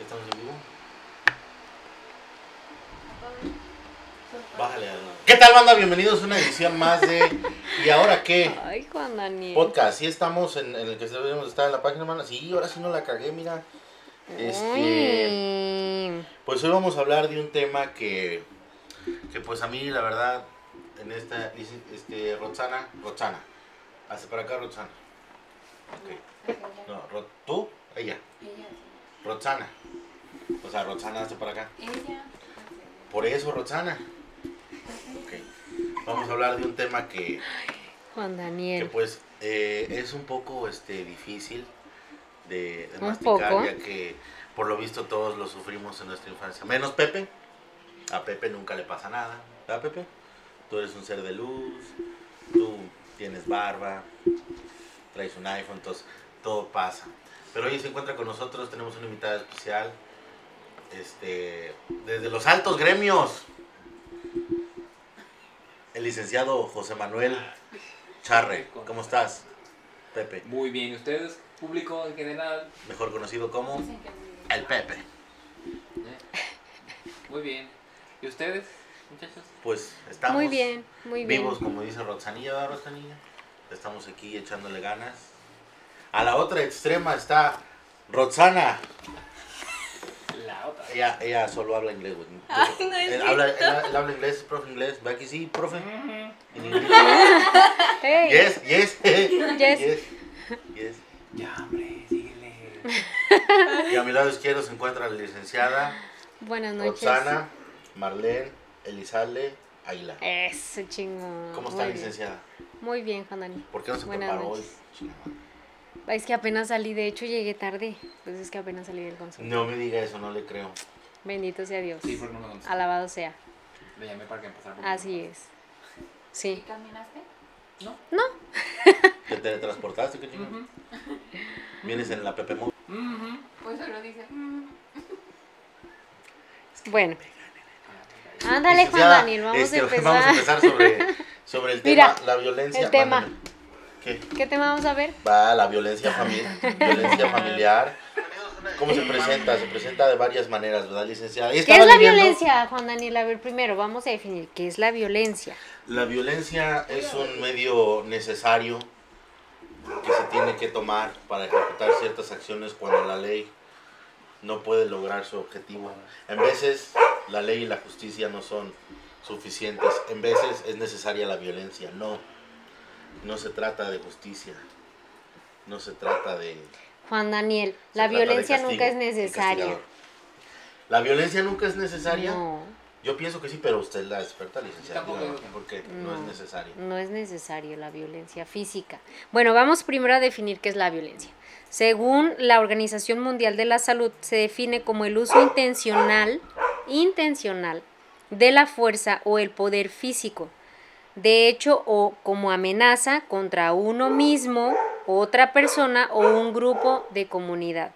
¿Estamos en vivo? Bájale. al- ¿Qué tal, banda? Bienvenidos a una edición más de ¿Y ahora qué? Ay, Juan Daniel. Podcast. Sí estamos en, en el que debemos estar en la página, hermana. Sí, ahora sí no la cagué, mira. Este, Uy. pues hoy vamos a hablar de un tema que, que pues a mí, la verdad, en esta, este, Roxana, Roxana. Hace para acá, Roxana. Ok. No, ¿tú? Ella. Roxana. O sea, Roxana hace para acá. Ella. Por eso, Roxana. Ok. Vamos a hablar de un tema que, Juan que Daniel. pues eh, es un poco este difícil de, de masticar, poco. ya que por lo visto todos lo sufrimos en nuestra infancia. Menos Pepe. A Pepe nunca le pasa nada. ¿Verdad, Pepe? Tú eres un ser de luz, tú tienes barba, traes un iPhone, entonces todo pasa. Pero hoy se encuentra con nosotros, tenemos una invitada especial, este, desde los altos gremios, el licenciado José Manuel Charre. ¿Cómo estás, Pepe? Muy bien, ¿y ustedes, público en general? Mejor conocido como el Pepe. ¿Eh? Muy bien. ¿Y ustedes, muchachos? Pues estamos Muy bien, muy bien. vivos, como dice Roxanilla, ¿verdad, Roxanilla? Estamos aquí echándole ganas. A la otra extrema está Roxana. La otra. Ella, ella solo habla inglés, güey. Ay, no es él, habla, él, él habla inglés, es profe inglés. ¿Va aquí sí, profe? En inglés. Hey. Yes, yes. Yes. yes. yes. Ya, hombre, síguele. Y a mi lado izquierdo se encuentra la licenciada Buenas noches. Roxana, Marlene, Elizalde, Aguilar. Eso, chingón. ¿Cómo está, Muy bien. licenciada? Muy bien, Juan. ¿Por qué no se Buenas preparó hoy? Chingada. Es que apenas salí, de hecho llegué tarde. Pues es que apenas salí del consultorio. No me diga eso, no le creo. Bendito sea Dios. Sí, porque no me. Alabado sea. Le llamé para que empezara. Así es. ¿Y Sí. caminaste? No. ¿Te teletransportaste? ¿Qué? Ujú. ¿Vienes en la Pepe Mo? Ujú. Pues solo dice. Bueno. Ándale, Juan Daniel, vamos este, a empezar. Vamos a empezar sobre, sobre el tema, Mira, la violencia. el tema. ¿Qué? ¿Qué tema vamos a ver? Va la violencia familiar. violencia familiar. ¿Cómo se presenta? Se presenta de varias maneras, ¿verdad, licenciada? ¿Qué es la leyendo- violencia, Juan Daniel? A ver, primero vamos a definir qué es la violencia. La violencia es un medio necesario que se tiene que tomar para ejecutar ciertas acciones cuando la ley no puede lograr su objetivo. En veces la ley y la justicia no son suficientes. En veces es necesaria la violencia. No, no se trata de justicia. No se trata de... Juan Daniel, la violencia castigo, nunca es necesaria. ¿La violencia nunca es necesaria? No, Yo pienso que sí, pero usted es la experta, licenciada. Tampoco dígame, digo que no. porque no es necesario. no es necesario la violencia física. Bueno, vamos primero a definir qué es la violencia. Según la Organización Mundial de la Salud, se define como el uso intencional, intencional de la fuerza o el poder físico, de hecho o como amenaza contra uno mismo, otra persona o un grupo de comunidad,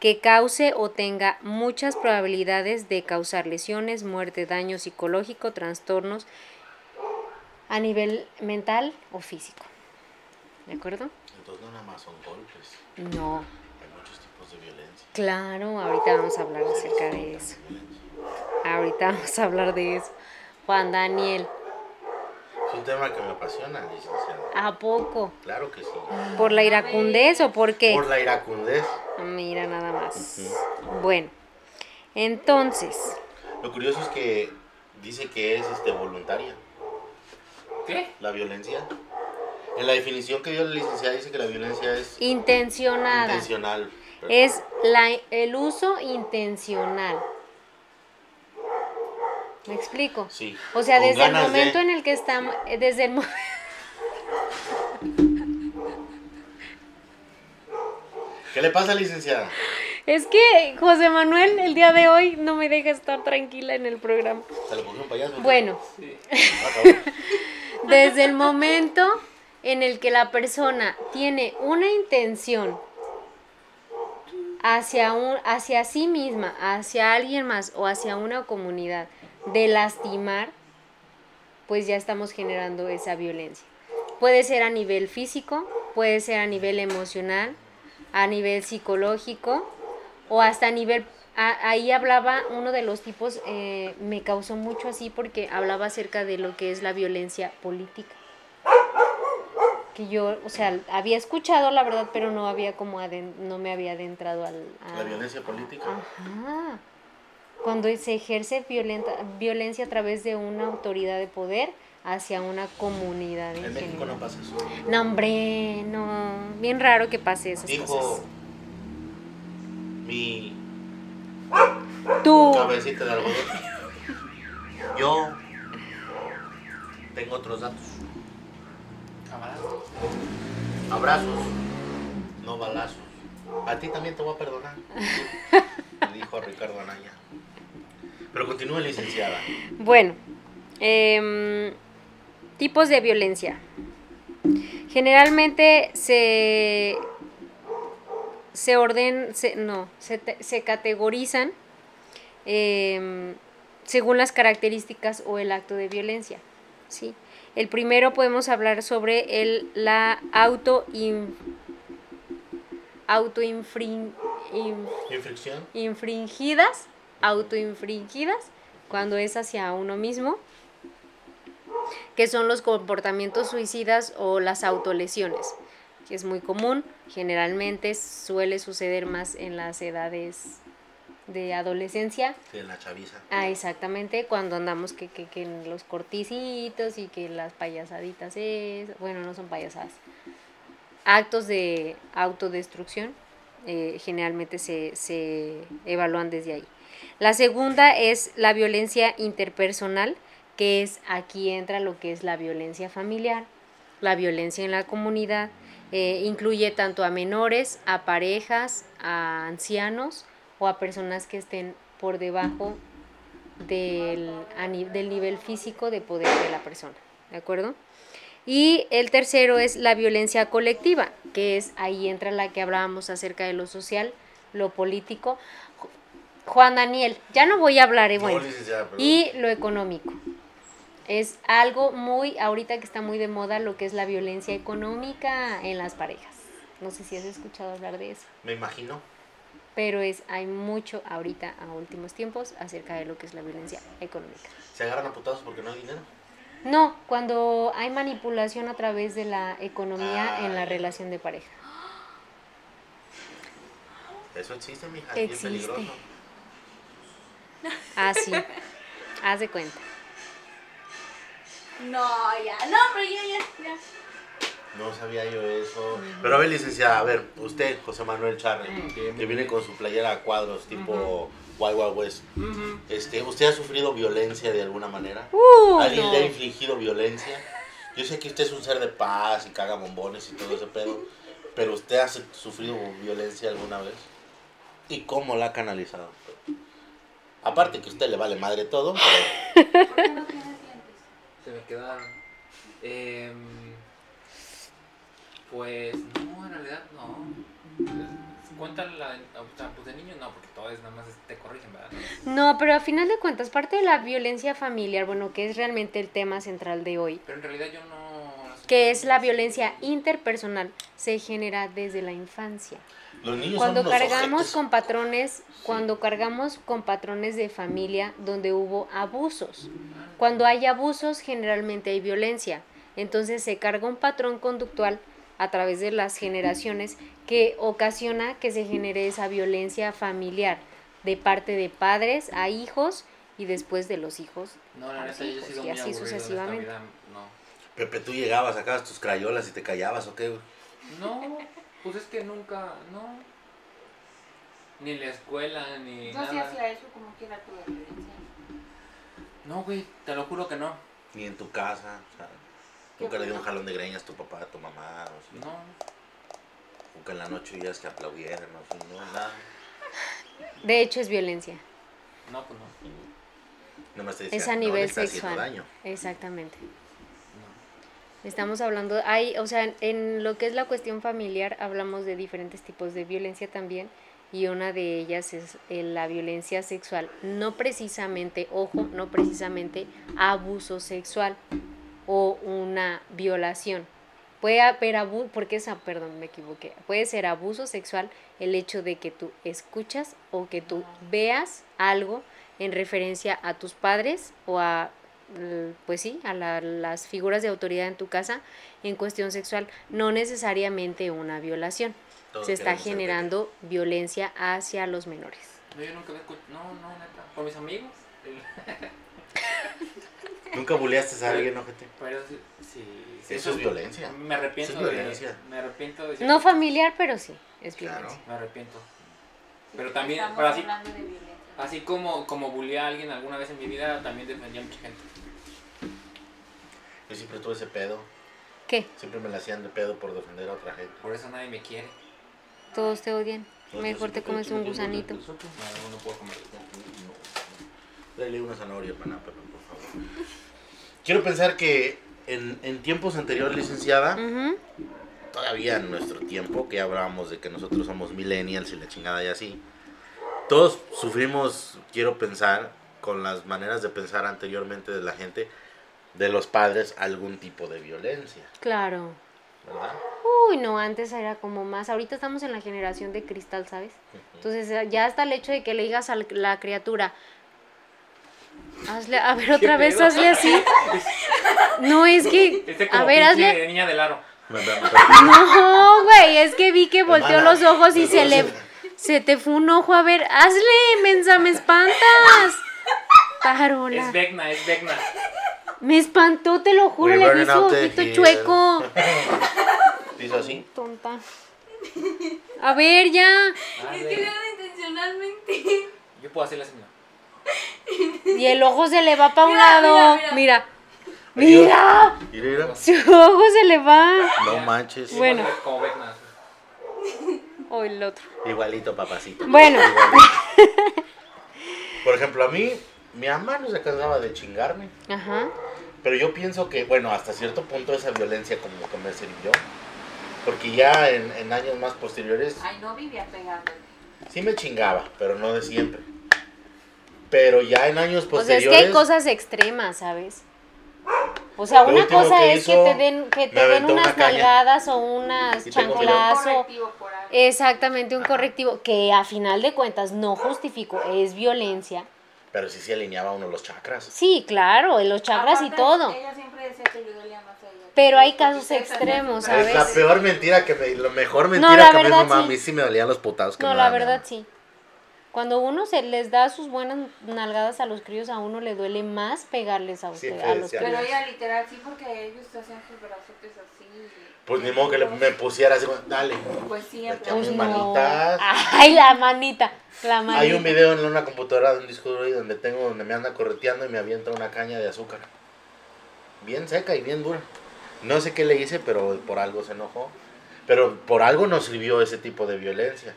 que cause o tenga muchas probabilidades de causar lesiones, muerte, daño psicológico, trastornos a nivel mental o físico. ¿De acuerdo? Entonces no nada más son golpes. No. Hay muchos tipos de violencia. Claro, ahorita vamos a hablar acerca de eso. Ahorita vamos a hablar de eso. Juan Daniel, Es un tema que me apasiona, licenciada. ¿a poco? Claro que sí. ¿Por la iracundez o por qué? Por la iracundez. Mira nada más. Bueno, entonces, Lo curioso es que dice que es este, voluntaria ¿Qué? la violencia. En la definición que dio la licenciada dice que la violencia es intencionada. intencional. Es la, el uso intencional. ¿Me explico? Sí. O sea, Con desde el de- momento en el que estamos, eh, desde el mo- ¿Qué le pasa, licenciada? Es que José Manuel el día de hoy no me deja estar tranquila en el programa. ¿Se lo un payaso? Bueno, Sí. Desde el momento en el que la persona tiene una intención hacia, un, hacia sí misma, hacia alguien más o hacia una comunidad de lastimar, pues ya estamos generando esa violencia. Puede ser a nivel físico, puede ser a nivel emocional, a nivel psicológico o hasta a nivel a- ahí hablaba uno de los tipos, eh, me causó mucho así porque hablaba acerca de lo que es la violencia política. Que yo, o sea, había escuchado la verdad, pero no había como aden- no me había adentrado al... a- La violencia política. Ajá. Cuando se ejerce violenta, violencia a través de una autoridad de poder hacia una comunidad en, En México general. no pasa eso. No, hombre, no. Bien raro que pase esas Dijo cosas. mi Tú. cabecita de algodón. Yo tengo otros datos. Camarada. Abrazos, no balazos. A ti también te voy a perdonar. Dijo a Ricardo Anaya. Pero continúe, licenciada. Bueno, em, tipos de violencia. Generalmente se, se orden, se, no, se, se categorizan em, según las características o el acto de violencia. ¿sí? El primero podemos hablar sobre el, la auto in- Infracción. infringidas, autoinfringidas, cuando es hacia uno mismo, que son los comportamientos suicidas o las autolesiones, que es muy común, generalmente suele suceder más en las edades de adolescencia. La chaviza. Ah, exactamente, cuando andamos que, que, que en los corticitos y que las payasaditas es, bueno, no son payasadas. Actos de autodestrucción eh, generalmente se, se evalúan desde ahí. La segunda es la violencia interpersonal, que es aquí entra lo que es la violencia familiar, la violencia en la comunidad, eh, incluye tanto a menores, a parejas, a ancianos o a personas que estén por debajo del, del nivel físico de poder de la persona, ¿de acuerdo? Y el tercero es la violencia colectiva, que es ahí entra la que hablábamos acerca de lo social, lo político. Ju- Juan Daniel, ya no voy a hablar, eh, bueno. Perdón. Y lo económico. Es algo muy, ahorita que está muy de moda, lo que es la violencia económica en las parejas. No sé si has escuchado hablar de eso, Me imagino. pero es, hay mucho ahorita, a últimos tiempos, acerca de lo que es la violencia económica. Se agarran a putazos porque no hay dinero. No, cuando hay manipulación a través de la economía en la ya. relación de pareja. Eso existe, mija. Es bien Existe. peligroso. Así, haz de cuenta. No, ya, no, pero ya, ya, ya. No sabía yo eso. Pero a ver, licenciada, a ver, usted, José Manuel Charre, que viene con su playera a cuadros tipo Wild Wild West. Este, ¿Usted ha sufrido violencia de alguna manera? Uh, ¿Alguien no. le ha infligido violencia? Yo sé que usted es un ser de paz y caga bombones y todo ese pedo, pero ¿usted ha su- sufrido violencia alguna vez? ¿Y cómo la ha canalizado? Aparte que a usted le vale madre todo, pero ¿Por qué no tienes lentes? Se me quedaron. Em, pues no, en realidad no. Cuentan la. O sea, pues de niño no, porque todo es nada más te corrigen, ¿verdad? No, pero a final de cuentas, parte de la violencia familiar, bueno, que es realmente el tema central de hoy, Pero en realidad yo no. que es la violencia interpersonal, se genera desde la infancia. Los niños Cuando son cargamos con patrones, cuando cargamos con patrones de familia donde hubo abusos. Cuando hay abusos, generalmente hay violencia. Entonces se carga un patrón conductual a través de las generaciones que ocasiona que se genere esa violencia familiar de parte de padres a hijos y después de los hijos. No, la a neta, yo he sido y muy así aburrido en esta sucesivamente. vida, No. Pepe, tú llegabas, sacabas tus crayolas y te callabas, ¿o qué? No, pues es que nunca, no. Ni en la escuela, ni No se nada. hacía eso como quiera tu violencia. No, güey, te lo juro que no. Ni en tu casa, o sea, nunca le dio un jalón de greñas a tu papá, a tu mamá, o sea, No. nunca en la noche ya es que aplaudieran, o sea, no, nada. De hecho es violencia. No, pues no. Nada más te decía, Es a no, le nivel está haciendo sexual. daño. Exactamente. Estamos hablando, hay, o sea, en lo que es la cuestión familiar hablamos de diferentes tipos de violencia también y una de ellas es eh, la violencia sexual, no precisamente, ojo, no precisamente abuso sexual o una violación, Puede haber abuso, porque esa, perdón, me equivoqué. Puede ser abuso sexual el hecho de que tú escuchas o que tú veas algo en referencia a tus padres o a, pues sí, a la- las figuras de autoridad en tu casa en cuestión sexual, no necesariamente una violación. Todos Se está generando violencia hacia los menores. No, yo nunca escuchado. No, no, neta. Con mis amigos. Nunca buleaste a alguien, ojete. Pero sí. sí, sí, Eso es violencia. Me arrepiento Eso es de. violencia. Me arrepiento de. No familiar, pero sí, es Claro. Me arrepiento. Pero también, Estamos pero así, hablando de violencia. Así como, como bulleé a alguien alguna vez en mi vida, también defendí a mucha gente. Yo siempre tuve ese pedo. ¿Qué? Siempre me la hacían de pedo por defender a otra gente. Por eso nadie me quiere. Todos te odian. Mejor te comes un gusanito. No, no puedo comer. Dale una zanahoria, pana, perdón, por favor. Quiero pensar que en, en tiempos anteriores, licenciada, todavía en nuestro tiempo, que ya hablábamos de que nosotros somos millennials y la chingada y así, todos sufrimos, quiero pensar, con las maneras de pensar anteriormente de la gente, de los padres, algún tipo de violencia, Claro. ¿verdad? Uy, no, antes era como más. Ahorita estamos en la generación de cristal, ¿sabes? Entonces eh, ya hasta el hecho de que le digas a la criatura, hazle, a ver otra vez, pedo? hazle así. No, es que, Este a ver, hazle. niña del aro. No, güey, es que vi que volteó Hermana, los ojos y se le. Se te fue un ojo. A ver, hazle, mensa, me espantas. Tarola. Es Vecna, es Vecna. Me espantó, te lo juro, We're le vi su ojito chueco. Hizo así. Tonta. A ver, ya. Es que lo hago intencionalmente. Yo puedo hacerla así, mira. Y el ojo se le va para un Mira, lado. mira, Mira. Mira. Mira. Su ojo se le va. No manches. Bueno. Como Vecna. O el otro. Igualito, papacito. Bueno. Por ejemplo, a mí, mi mamá no se cansaba de chingarme. Ajá. Pero yo pienso que, bueno, hasta cierto punto esa violencia como que me sirvió. Porque ya en, en años más posteriores Ay, no vivía pegándole. sí me chingaba, pero no de siempre. Pero ya en años O sea, es posteriores... que hay cosas extremas, ¿sabes? O sea, Lo una cosa que es que te den, que te den unas nalgadas o unas Y chanclas o correctivo por algo. exactamente un correctivo que a final de cuentas no justifico, es violencia. Pero sí se alineaba uno los chakras. Sí, claro, los chakras y Aparte, todo. Ella siempre decía que le dolía más a ella. Pero hay casos extremos, hacían- Es la ¿sabes? peor mentira que me... La mejor mentira No, la que me dijo verdad, mamá. sí. A mí sí me dolían los putados que No, me la daban verdad sí. Cuando uno se les da sus buenas nalgadas a los críos, a uno le duele más pegarles a usted, a los críos. Pero ella literal sí, porque ellos hacían sus brazotes así. Pues ni modo que le, me pusiera así, dale. Pues siempre. Pues Pues Mis no. manitas. Ay, la manita. La manita. Hay un video en una computadora de un disco duro ahí donde tengo, donde me anda correteando y me avienta una caña de azúcar. Bien seca y bien dura. No sé qué le hice, pero por algo se enojó. Pero por algo nos sirvió ese tipo de violencia.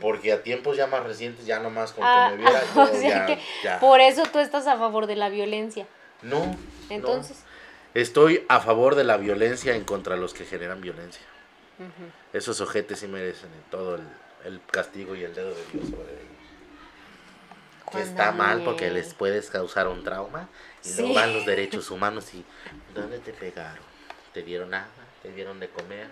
Porque a tiempos ya más recientes, ya nomás con Ah, que me viera, yo o sea ya, que ya- por eso tú estás a favor de la violencia. No. no. Entonces, Estoy a favor de la violencia en contra de los que generan violencia. Esos ojetes sí merecen todo el, el castigo y el dedo de Dios sobre ellos. Que está mal porque les puedes causar un trauma y Sí. luego van los derechos humanos y ¿dónde te pegaron? ¿Te dieron agua? ¿Te dieron de comer?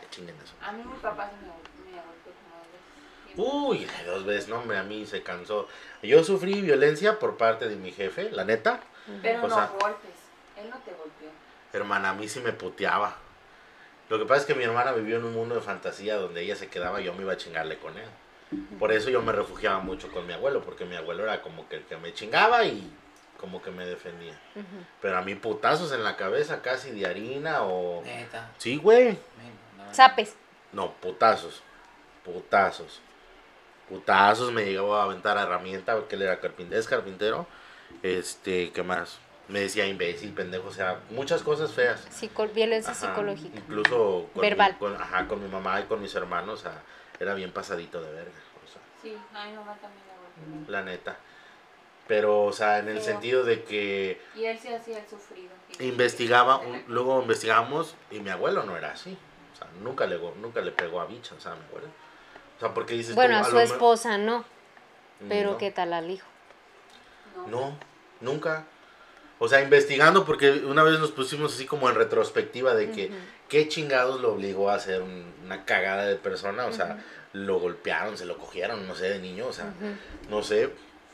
Ay, chinguen eso. A mí mi papá se me, me golpeó como dos veces. Uy, dos veces, no, hombre, a mí se cansó. Yo sufrí violencia por parte de mi jefe, la neta. Pero O no sea- golpes. Él no te golpeó. Hermana, a mí sí me puteaba. Lo que pasa es que mi hermana vivió en un mundo de fantasía donde ella se quedaba y yo me iba a chingarle con él. Por eso yo me refugiaba mucho con mi abuelo, porque mi abuelo era como que el que me chingaba y como que me defendía. Pero a mí putazos en la cabeza casi de harina o... Neta. Sí, güey. No. Zapes. No, putazos. Putazos. Putazos me llegó a aventar herramienta porque él era carpintero, es carpintero. Este, ¿qué más? Me decía imbécil, pendejo, o sea, muchas cosas feas. Psico- violencia Ajá, psicológica. Incluso con Verbal. Mi, con, ajá, con mi mamá y con mis hermanos, o sea, era bien pasadito de verga, o sea, Sí, a mi mamá también la golpeó. la neta. Pero, o sea, en el sentido de que Y él sí hacía el sufrido. investigaba, un- luego investigamos y mi abuelo no era así. O sea, nunca le, nunca le pegó a bicha, o sea, mi abuelo. O sea, porque dices Bueno, tú, a su me- esposa no, pero No. ¿qué tal al hijo? No. Nunca. O sea, investigando porque una vez nos pusimos así como en retrospectiva de que qué chingados lo obligó a hacer un- una cagada de persona, o sea, lo golpearon, se lo cogieron, no sé, de niño, o sea, no sé,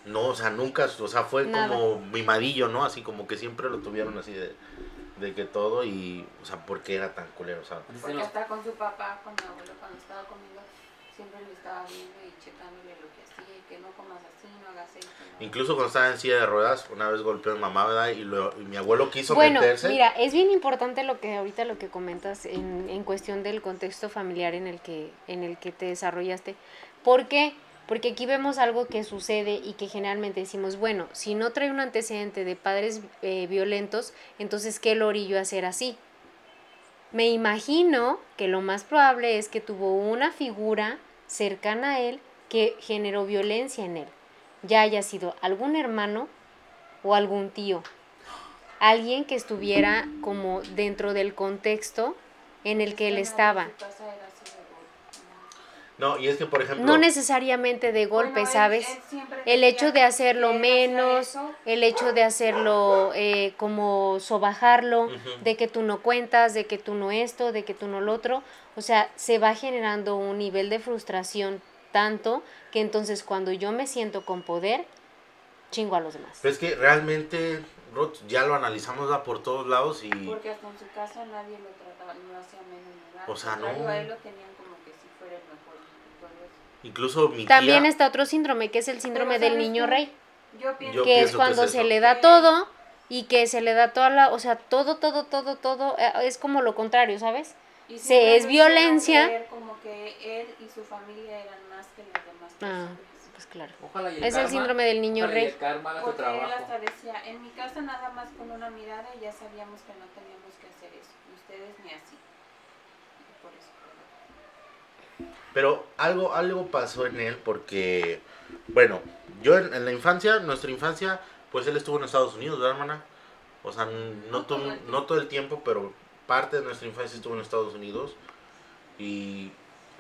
no, o sea, nunca, o sea, fue Nada. como mimadillo, ¿no? Así como que siempre lo tuvieron así de, de que todo y, o sea, ¿por qué era tan culero? O sea, Porque hasta con su papá, con mi abuelo, cuando estaba conmigo, siempre le estaba viendo y checándole lo que hacía y que no comas así, no hagas esto. no incluso cuando estaba en silla de ruedas, una vez golpeó a mi mamá, ¿verdad? Y, lo- y mi abuelo quiso Bueno, meterse. mira, es bien importante lo que ahorita lo que comentas en, en cuestión del contexto familiar en el que en el que te desarrollaste. ¿Por qué? Porque aquí vemos algo que sucede y que generalmente decimos, bueno, si no trae un antecedente de padres eh, violentos, entonces ¿qué lo orilló a hacer así? Me imagino que lo más probable es que tuvo una figura cercana a él que generó violencia en él, ya haya sido algún hermano o algún tío, alguien que estuviera como dentro del contexto en el que él estaba. en su casa era así de golpe, No, y es que, por ejemplo, No necesariamente de golpe, Bueno, ¿sabes? él El hecho de hacerlo menos, eso, el hecho de hacerlo eh, como sobajarlo, de que tú no cuentas, de que tú no esto, de que tú no lo otro. O sea, se va generando un nivel de frustración tanto que entonces cuando yo me siento con poder, chingo a los demás. Pero es que realmente, Rod, ya lo analizamos por todos lados y... Porque hasta en su casa nadie lo trataba, no hacía menos. O sea, no. A él lo tenían como que si fuera el mejor. y todo eso. Incluso mi También tía... está otro síndrome, que es el síndrome del ¿sabes niño qué? rey. Yo pienso que es pienso que cuando es se eso. le da todo y que se le da toda la, o sea, todo, todo, todo, todo, eh, es como lo contrario, ¿sabes? Y se- es violencia. Como que él y su familia eran más que las demás Ah, personas. pues claro. Ojalá y el Es el karma- síndrome del niño ojalá y rey. el karma Porque él trabajo. hasta decía, en mi casa nada más con una mirada ya sabíamos que no teníamos que hacer eso. Y ustedes ni así. Y por eso. Pero algo, algo pasó en él porque, bueno, yo en, en la infancia, nuestra infancia, pues él estuvo en Estados Unidos, ¿verdad, hermana? O sea, no, todo, todo el tiempo. no todo el tiempo, pero parte de nuestra infancia estuvo en Estados Unidos. Y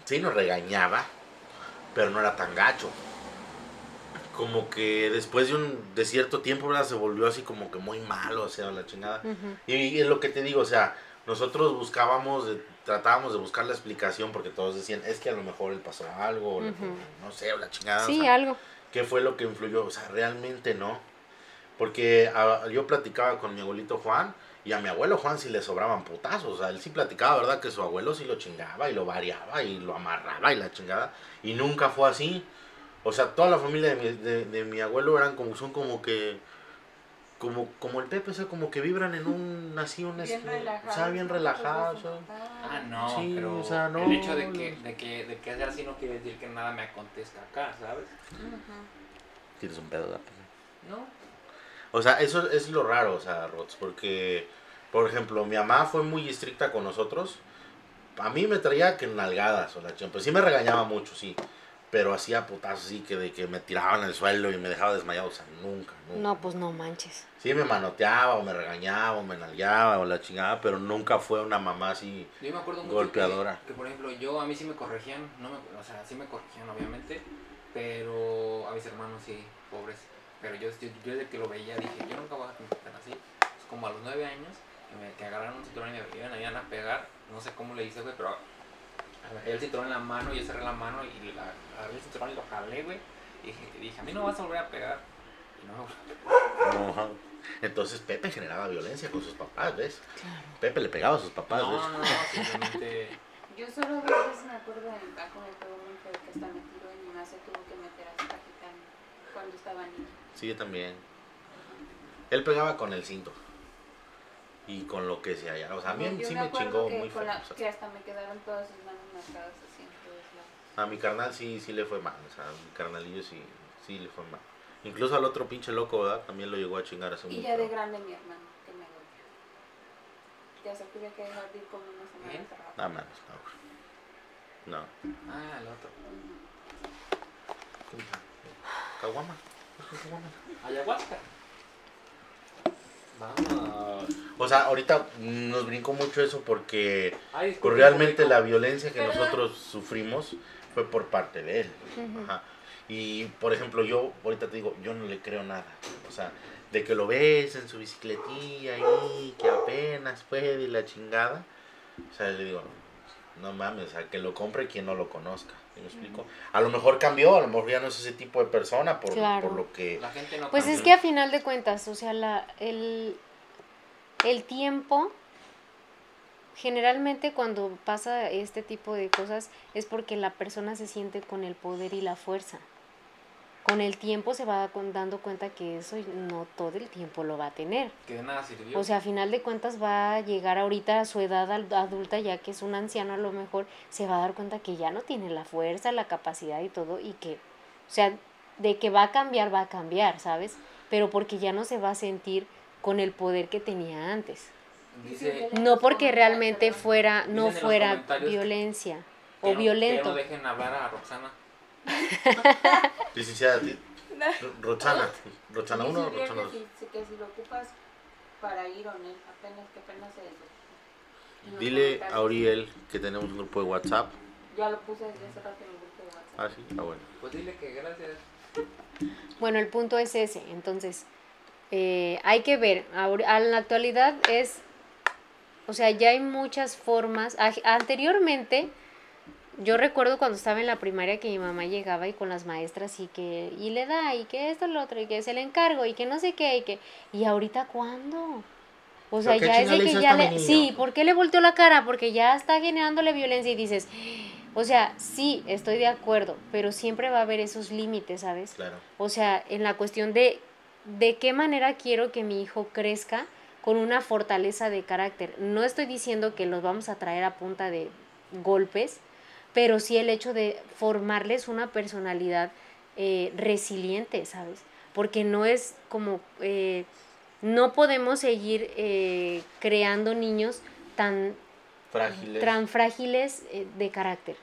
sí nos regañaba, pero no era tan gacho. Como que después de un de cierto tiempo, ¿verdad? Se volvió así como que muy malo, o sea, la chingada. Y es lo que te digo, o sea, nosotros buscábamos, de- tratábamos de buscar la explicación porque todos decían, es que a lo mejor le pasó algo, o le- no sé, o la chingada. o Sí, sea, algo. ¿Qué fue lo que influyó? O sea, realmente no. Porque ah, yo platicaba con mi abuelito Juan y a mi abuelo Juan sí le sobraban putazos. O sea, él sí platicaba, ¿verdad? Que su abuelo sí lo chingaba y lo variaba y lo amarraba y la chingada. Y nunca fue así. O sea, toda la familia de mi, de, de mi abuelo eran como, son como que, como, como el Pepe, o sea, como que vibran en un, así, un, Bien relajado. o sea, bien relajados. o sea. Ah, no, Sí, pero o sea, no, el hecho de que, de, que, de que sea así no quiere decir que nada me acontezca acá, ¿sabes? Tienes un pedo. No. O sea, eso es lo raro, o sea, Rots, porque, por ejemplo, mi mamá fue muy estricta con nosotros. A mí me traía que nalgadas, o la pues sí me regañaba mucho, sí. Pero hacía putazos así que de que me tiraban al suelo y me dejaba desmayado, o sea, nunca, nunca. No, pues no manches. Sí me manoteaba o me regañaba o me nalgaba o la chingada, pero nunca fue una mamá así. Yo me acuerdo mucho Golpeadora. Que, que, por ejemplo, yo a mí sí me corregían, no me, o sea, sí me corregían obviamente, pero a mis hermanos sí, pobres. Pero yo, yo, yo desde que lo veía dije, yo nunca voy a tan así. Pues como a los nueve años, que, me, que agarraron un cinturón y me iban a pegar, no sé cómo le hice, güey, pero agarré el cinturón en la mano y yo cerré la mano y la, agarré el cinturón y lo jalé, güey. Y dije, a mí no vas a volver a pegar. Y no. No. Entonces Pepe generaba violencia con sus papás, ¿ves? Claro. Pepe le pegaba a sus papás, No, ¿ves? no, no, simplemente... Yo solo dos veces me acuerdo de como todo muy feo que hasta me tiró y mi mamá se tuvo que meter a su cajita cuando estaba niña. Sí, yo también. Él pegaba con el cinto. Y con lo que sea. ya. O sea, a mí Yo sí me me chingó que muy con feo. la- o sea. que hasta me quedaron todas sus marcadas así en todos lados. A mi carnal sí, sí le fue mal. O sea, a mi carnalillo sí, sí le fue mal. Incluso al otro pinche loco, ¿verdad? También lo llegó a chingar hace Y mucho. ya de grande mi hermano que me golpeó. Ya se tuve que dejar de ir como una semana de trabajo. No, mames, no. No. Ah, el otro. ¿Caguama? ¿Es un caguama? Ayahuasca. O sea, ahorita nos brincó mucho eso porque Ay, pues, realmente la violencia que nosotros sufrimos fue por parte de él. Ajá. Y por ejemplo, yo ahorita te digo, yo no le creo nada. O sea, de que lo ves en su bicicletilla ahí, que apenas puede y la chingada. O sea, le digo, no mames, o sea, que lo compre quien no lo conozca. ¿Sí me explico? A lo mejor cambió, a lo mejor ya no es ese tipo de persona por, Claro. por lo que... La gente no Pues es que a final de cuentas, o sea, la, el, el tiempo, generalmente cuando pasa este tipo de cosas es porque la persona se siente con el poder y la fuerza. Con el tiempo se va dando cuenta que eso no todo el tiempo lo va a tener. Que de nada sirvió. O sea, a final de cuentas va a llegar ahorita a su edad adulta, ya que es un anciano a lo mejor, se va a dar cuenta que ya no tiene la fuerza, la capacidad y todo, y que, o sea, de que va a cambiar, va a cambiar, ¿sabes? Pero porque ya no se va a sentir con el poder que tenía antes. Dice No porque realmente fuera, no fuera violencia o violento. Que no dejen hablar a Roxana. Licenciada, Roxana, Roxana 1 o que 2. si, que si lo ocupas para ir on él, apenas que apenas se Dile a Uriel que tenemos un grupo de WhatsApp. Ya lo puse desde hace rato en el grupo de WhatsApp. Ah, sí, está bueno. Pues dile que gracias. Bueno, el punto es ese. Entonces, eh, hay que ver. A la actualidad es, o sea, ya hay muchas formas. Anteriormente, yo recuerdo cuando estaba en la primaria que mi mamá llegaba y con las maestras y que, y le da, y que esto, lo otro, y que se le encargo, y que no sé qué, y que, y ahorita cuándo? O sea, ¿Pero qué ya es de que ya le, sí, ¿por qué le volteó la cara? Porque ya está generándole violencia y dices, o sea, sí, estoy de acuerdo, pero siempre va a haber esos límites, ¿sabes? Claro. O sea, en la cuestión de de qué manera quiero que mi hijo crezca con una fortaleza de carácter. No estoy diciendo que los vamos a traer a punta de golpes, pero sí el hecho de formarles una personalidad eh, resiliente, ¿sabes? Porque no es como, eh, no podemos seguir eh, creando niños tan Frágiles. tan frágiles de carácter.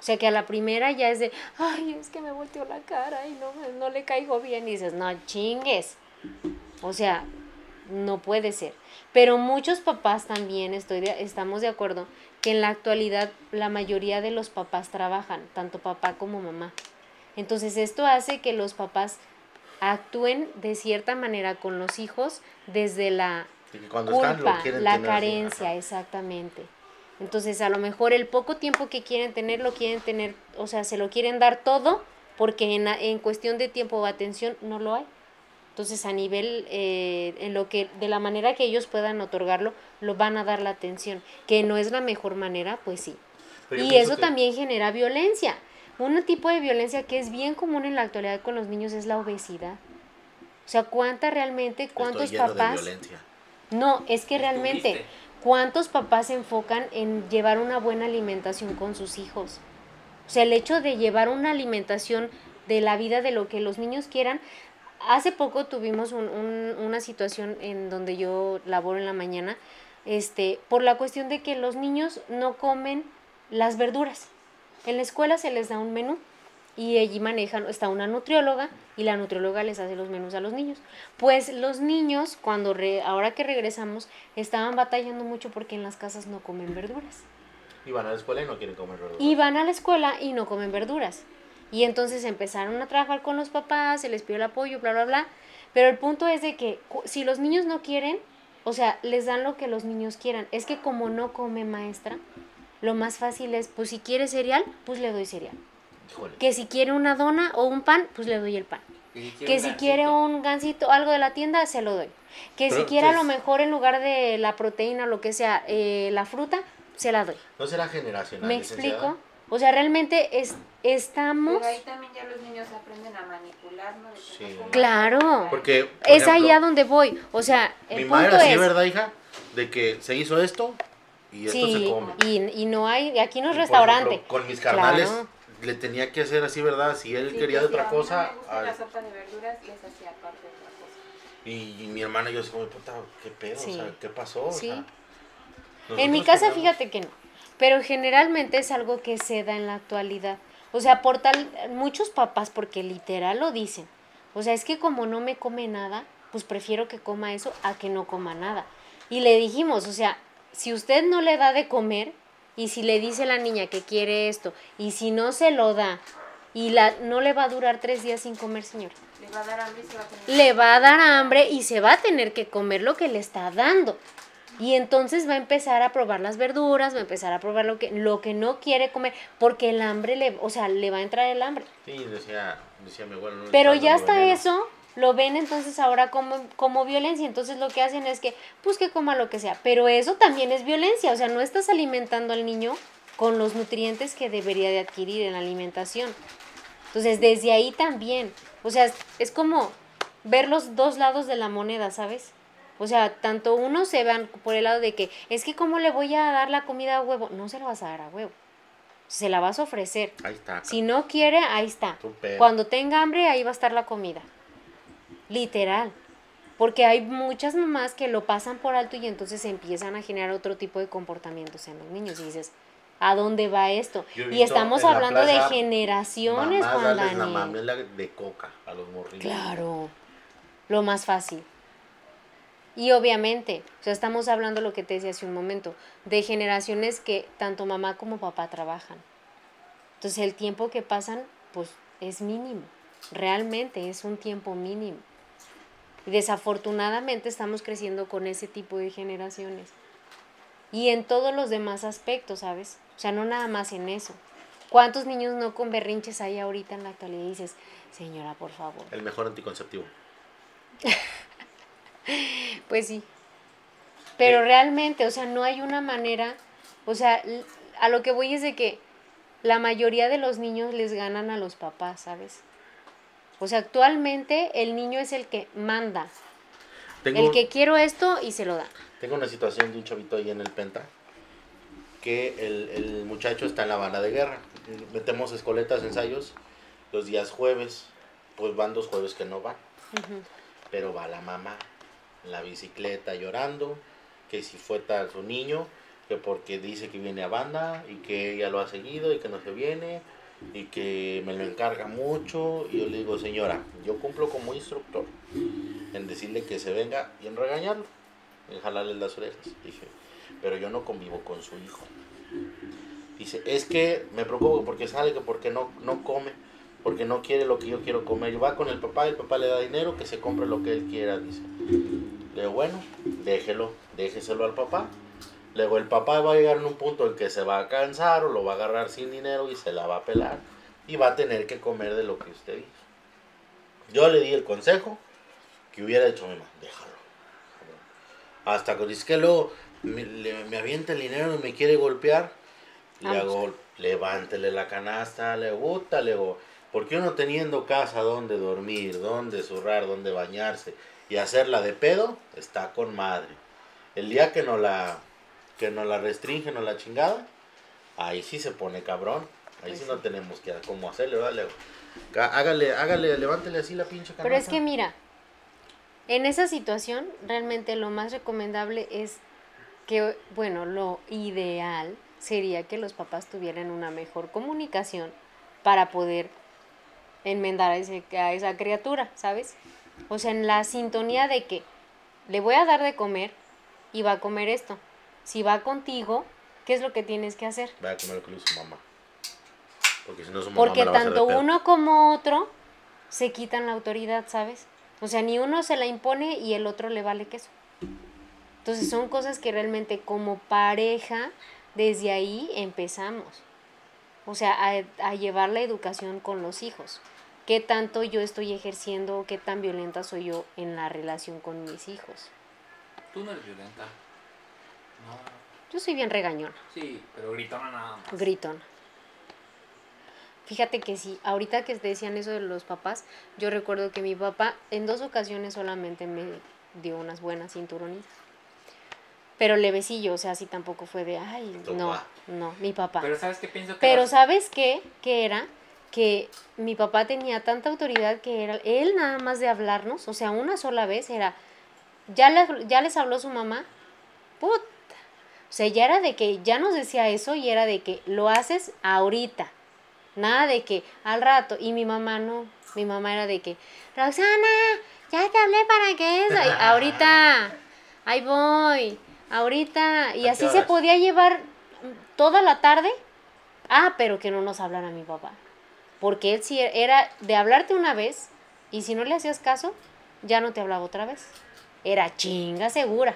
O sea que a la primera ya es de, ay, es que me volteó la cara y no, no le caigo bien. Y dices, no chingues. O sea, no puede ser. Pero muchos papás también estoy de- estamos de acuerdo que en la actualidad la mayoría de los papás trabajan, tanto papá como mamá. Entonces esto hace que los papás actúen de cierta manera con los hijos desde la están culpa, lo quieren la así, carencia, exactamente. Entonces, a lo mejor el poco tiempo que quieren tener, lo quieren tener, o sea, se lo quieren dar todo, porque en, en cuestión de tiempo o atención no lo hay. Entonces, a nivel, eh, en lo que, de la manera que ellos puedan otorgarlo, lo van a dar la atención. Que no es la mejor manera, pues sí. Pero Y eso que- también genera violencia. Un tipo de violencia que es bien común en la actualidad con los niños es la obesidad. O sea, ¿cuánta realmente, cuántos Estoy de papás... violencia. No, es que realmente. ¿cuántos papás se enfocan en llevar una buena alimentación con sus hijos? O sea, el hecho de llevar una alimentación de la vida de lo que los niños quieran. Hace poco tuvimos un- un- una situación en donde yo laboro en la mañana, este, por la cuestión de que los niños no comen las verduras. En la escuela se les da un menú y allí manejan, está una nutrióloga y la nutrióloga les hace los menús a los niños. Pues los niños, cuando re- ahora que regresamos, estaban batallando mucho porque en las casas no comen verduras. Y van a la escuela y no quieren comer verduras. Y van a la escuela y no comen verduras. Y entonces empezaron a trabajar con los papás, se les pidió el apoyo, bla, bla, bla. Pero el punto es de que si los niños no quieren, o sea, les dan lo que los niños quieran. Es que como no come maestra, lo más fácil es, pues si quiere cereal, pues le doy cereal. Híjole. Que si quiere una dona o un pan, pues le doy el pan. Que si quiere un gansito, algo de la tienda, se lo doy. Que si quiere a lo pues- mejor en lugar de la proteína o lo que sea, eh, la fruta, se la doy. ¿No será generacional? ¿Me licenciada? explico? O sea, realmente es, estamos... Pero ahí también ya los niños aprenden a manipular, ¿no? De que Sí. Claro. Porque, por Es ahí ejemplo, a donde voy. O sea, el Mi madre punto era así, es... ¿verdad, hija? De que se hizo esto y esto se Sí, come. y, y no hay... Aquí no es Y, restaurante. ejemplo, con mis carnales Claro. le tenía que hacer así, ¿verdad? Si él Sí, quería que si otra no cosa. la sopa de verduras, les hacía aparte otra cosa. y, y mi hermana y yo así como, puta, ¿qué pedo? Sí. O sea, ¿qué pasó? O sea, En mi casa, teníamos- fíjate que no. Pero generalmente es algo que se da en la actualidad. O sea, por tal, muchos papás, porque literal lo dicen. O sea, es que como no me come nada, pues prefiero que coma eso a que no coma nada. Y le dijimos, o sea, si usted no le da de comer y si le dice a la niña que quiere esto y si no se lo da y la, no le va a durar tres días sin comer, señor. Le va a dar hambre y se va a tener Le va a dar hambre y se va a tener que comer lo que le está dando. Y entonces va a empezar a probar las verduras, va a empezar a probar lo que, lo que no quiere comer, porque el hambre le, o sea, le va a entrar el hambre. Sí, decía, decía mi abuelo. no Pero ya hasta veneno. eso lo ven entonces ahora como, como violencia. Entonces lo que hacen es que, pues que coma lo que sea. Pero eso también es violencia. O sea, no estás alimentando al niño con los nutrientes que debería de adquirir en la alimentación. Entonces desde ahí también. O sea, es, es como ver los dos lados de la moneda, ¿sabes? O sea, tanto uno se van por el lado de que es que cómo le voy a dar la comida a huevo. No se la vas a dar a huevo. Se la vas a ofrecer. Ahí está. Si no quiere, ahí está. Cuando tenga hambre, ahí va a estar la comida. Literal. Porque hay muchas mamás que lo pasan por alto y entonces empiezan a generar otro tipo de comportamientos en los niños. Y dices, ¿a dónde va esto? Y estamos hablando de generaciones, Mamás Juan darles la mamela de coca a los morrillos. Claro, lo más fácil. Y obviamente, o sea, estamos hablando lo que te decía hace un momento, de generaciones que tanto mamá como papá trabajan. Entonces el tiempo que pasan, pues es mínimo, realmente es un tiempo mínimo. Y desafortunadamente estamos creciendo con ese tipo de generaciones. Y en todos los demás aspectos, ¿sabes? O sea, no nada más en eso. ¿Cuántos niños no con berrinches hay ahorita en la actualidad? Y dices, señora, por favor. El mejor anticonceptivo. Pues sí. Pero realmente, o sea, no hay una manera, o sea, a lo que voy es de que la mayoría de los niños les ganan a los papás, ¿sabes? O sea, actualmente el niño es el que manda, Tengo, el que quiero esto y se lo da. tengo una situación de un chavito ahí en el Penta. Que el, el muchacho está en la banda de guerra. Metemos escoletas, ensayos. Los días jueves. Pues van dos jueves que no van. Pero va la mamá en la bicicleta llorando. Que si fue tal su niño. Que porque dice que viene a banda. Y que ella lo ha seguido y que no se viene. Y que me lo encarga mucho. Y yo le digo, señora, yo cumplo como instructor. En decirle que se venga y en regañarlo. En jalarle las orejas. Dije, pero yo no convivo con su hijo. Dice, es que me preocupo porque sale que porque no, no come, porque no quiere lo que yo quiero comer. Y va con el papá, el papá le da dinero, que se compre lo que él quiera, dice. Le digo, bueno, déjelo, déjeselo al papá. Luego el papá va a llegar en un punto en que se va a cansar o lo va a agarrar sin dinero y se la va a pelar. Y va a tener que comer de lo que usted dijo. Yo le di el consejo que hubiera hecho mi mamá, déjalo. Hasta que dice que luego me, le- me avienta el dinero y me quiere golpear. Le Ah, hago, levántele la canasta, le gusta, le digo, porque uno teniendo casa donde dormir, donde zurrar, donde bañarse y hacerla de pedo, está con madre. El día que no la, que no la restringe, no la chingada, ahí sí se pone cabrón. Ahí Pues sí, no tenemos que cómo hacerle, ¿verdad? Le digo, "Cá- hágale, hágale, levántele así la pinche canasta. Pero es que mira, en esa situación realmente lo más recomendable es que, bueno, lo ideal sería que los papás tuvieran una mejor comunicación para poder enmendar a, ese- a esa criatura, ¿sabes? O sea, en la sintonía de que le voy a dar de comer y va a comer esto. Si va contigo, ¿qué es lo que tienes que hacer? Vaya a comer lo que le su mamá. Porque si no su mamá Porque va a tanto uno como otro se quitan la autoridad, ¿sabes? O sea, ni uno se la impone y el otro le vale queso. Entonces son cosas que realmente como pareja, desde ahí empezamos. O sea, a, a llevar la educación con los hijos. ¿Qué tanto yo estoy ejerciendo, qué tan violenta soy yo en la relación con mis hijos? Tú no eres violenta. No, Yo soy bien regañona. sí, pero gritona nada más. Gritona. Fíjate que sí, ahorita que decían eso de los papás, yo recuerdo que mi papá en dos ocasiones solamente me dio unas buenas cinturonitas. Pero levecillo, o sea, así tampoco fue de, ay, no, no, mi papá. Pero ¿sabes qué pienso? Que Pero ¿sabes qué? Que era que mi papá tenía tanta autoridad que era él nada más de hablarnos, o sea, una sola vez era, ya, le- ya les habló su mamá, puta. O sea, ya era de que ya nos decía eso y era de que lo haces ahorita. Nada de que al rato. Y mi mamá no. Mi mamá era de que, Roxana, ya te hablé para que eso. Y ahorita, ahí voy, ahorita. Y ¿A así se podía llevar toda la tarde. Ah, pero que no nos hablara mi papá. Porque él sí era de hablarte una vez y si no le hacías caso, ya no te hablaba otra vez. Era chinga segura.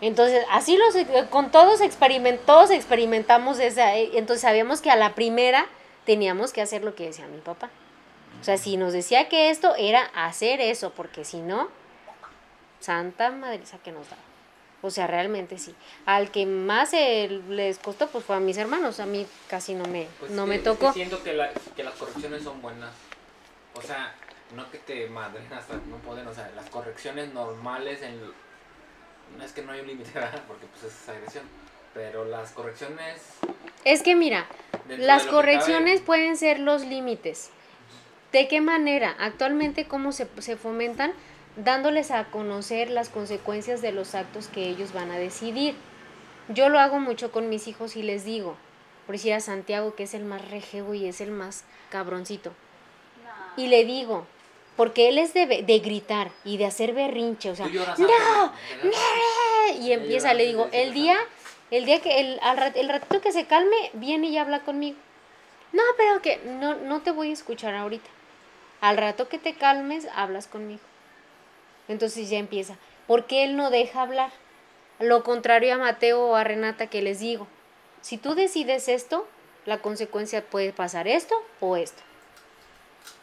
Entonces, así los, con todos experimentamos, todos experimentamos esa, eh, entonces sabíamos que a la primera teníamos que hacer lo que decía mi papá. O sea, si nos decía que esto era hacer eso, porque si no, santa madriza que nos daba. O sea, realmente sí. Al que más eh, les costó, pues fue a mis hermanos. A mí casi no me, Pues no es me que- es que tocó. siento que, la- que las correcciones son buenas. O sea, no que te madren hasta no poder, o sea, las correcciones normales en... No es que no hay un límite. Porque pues es agresión. Pero las correcciones... Es que mira, las correcciones cabe- pueden ser los límites. ¿De qué manera? Actualmente, ¿cómo se, se fomentan? Dándoles a conocer las consecuencias de los actos que ellos van a decidir. Yo lo hago mucho con mis hijos y les digo, por decir a Santiago, que es el más rejego y es el más cabroncito. No. Y le digo, porque él es de, de gritar y de hacer berrinche, o sea, ¡No! de- y empieza, le digo, el día, el día que, el, al rat- el ratito que se calme, viene y habla conmigo. No, pero que no, no te voy a escuchar ahorita. Al rato que te calmes, hablas conmigo. Entonces ya empieza. Porque él no deja hablar. Lo contrario a Mateo o a Renata que les digo. Si tú decides esto, la consecuencia puede pasar esto o esto.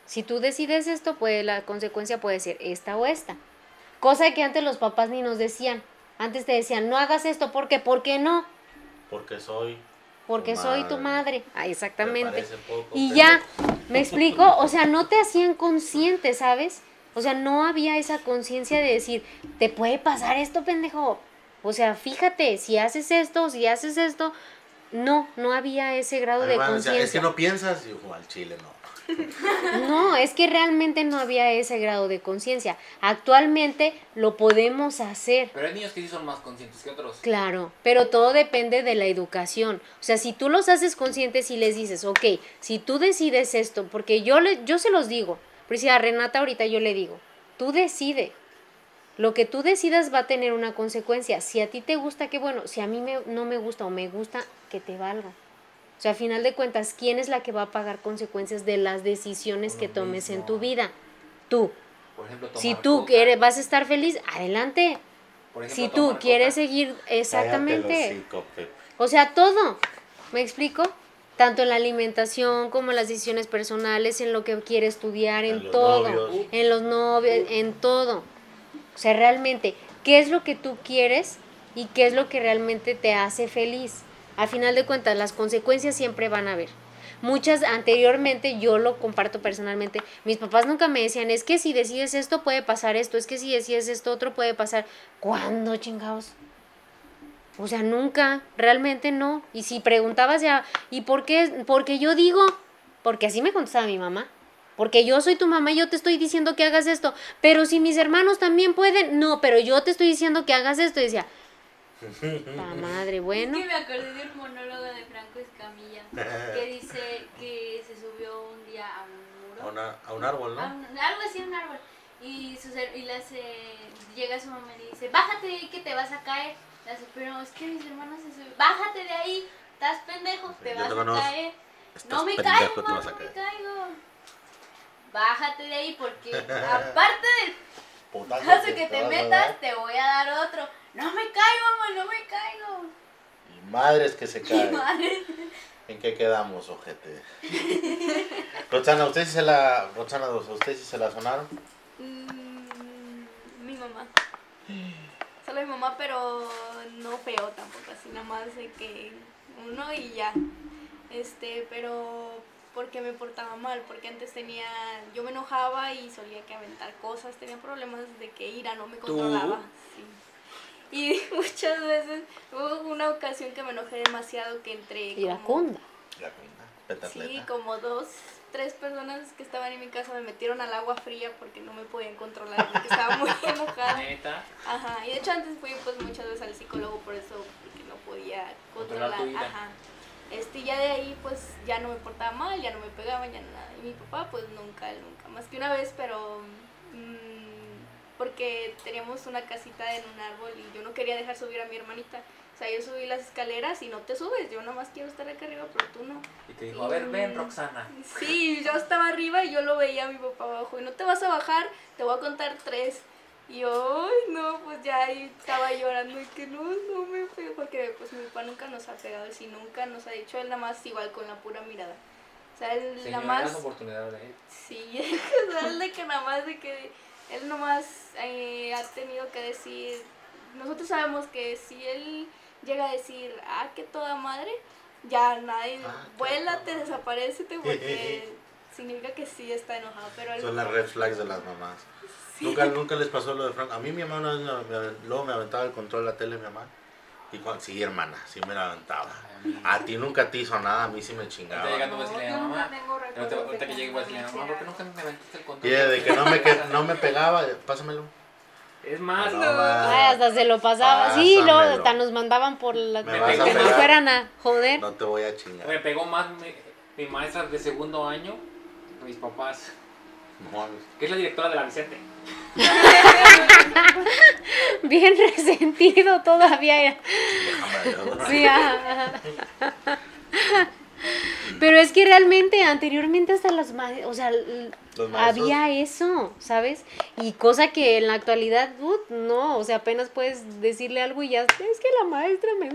Si tú decides esto, puede, la consecuencia puede ser esta o esta. Cosa que antes los papás ni nos decían. Antes te decían, no hagas esto, ¿por qué? ¿Por qué no? Porque soy. Porque Tu soy tu madre. madre. Ah, me exactamente. poco, Y pero- ya, ¿me explico? O sea, no te hacían consciente, ¿sabes? O sea, no había esa conciencia de decir, te puede pasar esto, pendejo. O sea, fíjate, si haces esto, si haces esto, no, no había ese grado de o sea, es que conciencia. no piensas, y ojo, al chile no. No, es que realmente no había ese grado de conciencia. Actualmente lo podemos hacer. Pero hay niños que sí son más conscientes que otros. Claro, pero todo depende de la educación. O sea, si tú los haces conscientes y les dices, ok, si tú decides esto, porque yo, le, yo se los digo, por si a Renata ahorita yo le digo, tú decide. Lo que tú decidas va a tener una consecuencia. Si a ti te gusta, qué bueno. Si a mí me- no me gusta o me gusta, que te valga. O sea, a final de cuentas, ¿quién es la que va a pagar consecuencias de las decisiones Uno que tomes en tu vida? Tú. Por ejemplo, tomar Si tú coca. quieres, vas a estar feliz, adelante. Por ejemplo, Si tú quieres coca. seguir exactamente. O sea, todo. ¿Me explico? Tanto en la alimentación como en las decisiones personales, en lo que quiere estudiar, en, todo. novios. En los novios, en todo. O sea, realmente, ¿qué es lo que tú quieres y qué es lo que realmente te hace feliz? Al final de cuentas, las consecuencias siempre van a haber. Muchas anteriormente, yo lo comparto personalmente, mis papás nunca me decían, es que si decides esto puede pasar esto, es que si decides esto otro puede pasar. ¿Cuándo, chingados? O sea, nunca, realmente no. Y si preguntabas ya, ¿y por qué? Porque yo digo, porque así me contestaba mi mamá. Porque yo soy tu mamá y yo te estoy diciendo que hagas esto. Pero si mis hermanos también pueden, no, pero yo te estoy diciendo que hagas esto. Y decía, la madre, bueno. Es que me acordé de un monólogo de Franco Escamilla que dice que se subió un día a un muro. A, una- a un árbol, a ¿no? un- algo así, un árbol. Y, sus her- y le hace, llega su mamá y le dice, bájate de ahí que te vas a caer. Le hace, pero es que mis hermanos se suben. Bájate de ahí, estás pendejo, te vas a caer. No me caigo, no me caigo. Bájate de ahí porque aparte del Putazo caso que que te metas, te voy a dar otro. No me caigo, mamá, no me caigo. Y madres que se caen. Madre. ¿En qué quedamos, ojete? Roxana, ¿usted sí se la... Roxana, ¿usted sí se la sonaron? Mm, mi mamá. Solo mi mamá, pero no feo tampoco, así nada más de que uno y ya. Este, pero porque me portaba mal, porque antes tenía, yo me enojaba y solía que aventar cosas, tenía problemas de que ira no me controlaba. sí. Y muchas veces hubo una ocasión que me enojé demasiado que entré como- Iracunda. La cuina, petatleta. Sí, como dos, tres personas que estaban en mi casa me metieron al agua fría porque no me podían controlar, porque estaba muy enojada. Neta. Ajá, y de hecho antes fui pues muchas veces al psicólogo por eso, porque no podía Controlar. Ajá. Este, y ya de ahí pues ya no me portaba mal, ya no me pegaban, ya nada. Y mi papá pues nunca, nunca, más que una vez, pero mm, porque teníamos una casita en un árbol y yo no quería dejar subir a mi hermanita. O sea, yo subí las escaleras y no te subes, yo nomás quiero estar acá arriba, pero tú no. Y te dijo, a ver, ven, Roxana. Sí, yo estaba arriba y yo lo veía a mi papá abajo. Y no te vas a bajar, te voy a contar tres. Y yo, ay, no, pues ya ahí estaba llorando y que no, no me pego. Porque pues mi papá nunca nos ha pegado así, nunca nos ha dicho, él nada más igual con la pura mirada. O sea, él nada más... oportunidad de Sí, o sea, él de que nada más de que él nomás eh, ha tenido que decir, nosotros sabemos que si él llega a decir, ah, que toda madre, ya nadie, Ah, qué vuélate, toda desaparecete porque significa que sí está enojado, pero Son las red flags de las mamás. Nunca, nunca les pasó lo de Frank. A mí mi mamá una vez me, luego me aventaba el control de la tele, mi mamá. Y cuando, sí, hermana, sí me la aventaba. A ti nunca te hizo nada, a mí sí me chingaba. Ahorita llegando voy a No, decirle a mamá. Ahorita, que llegue voy a decirle a mamá, ¿por qué nunca me aventaste el control? Y de que no me, que, no me pegaba, pásamelo. Es más, No, no, ma. Ay, hasta se lo pasaba. Sí, luego hasta nos mandaban por la... Me que vas a no pegar. fueran a joder. No te voy a chingar. me pegó más mi, mi maestra de segundo año, mis papás, No que es la directora de la Vicente. Bien resentido todavía. Sí, ajá. Pero es que realmente anteriormente hasta las o sea, l- Los maestros. había eso, ¿sabes? Y cosa que en la actualidad, uh, no, o sea, apenas puedes decirle algo y ya, es que la maestra me...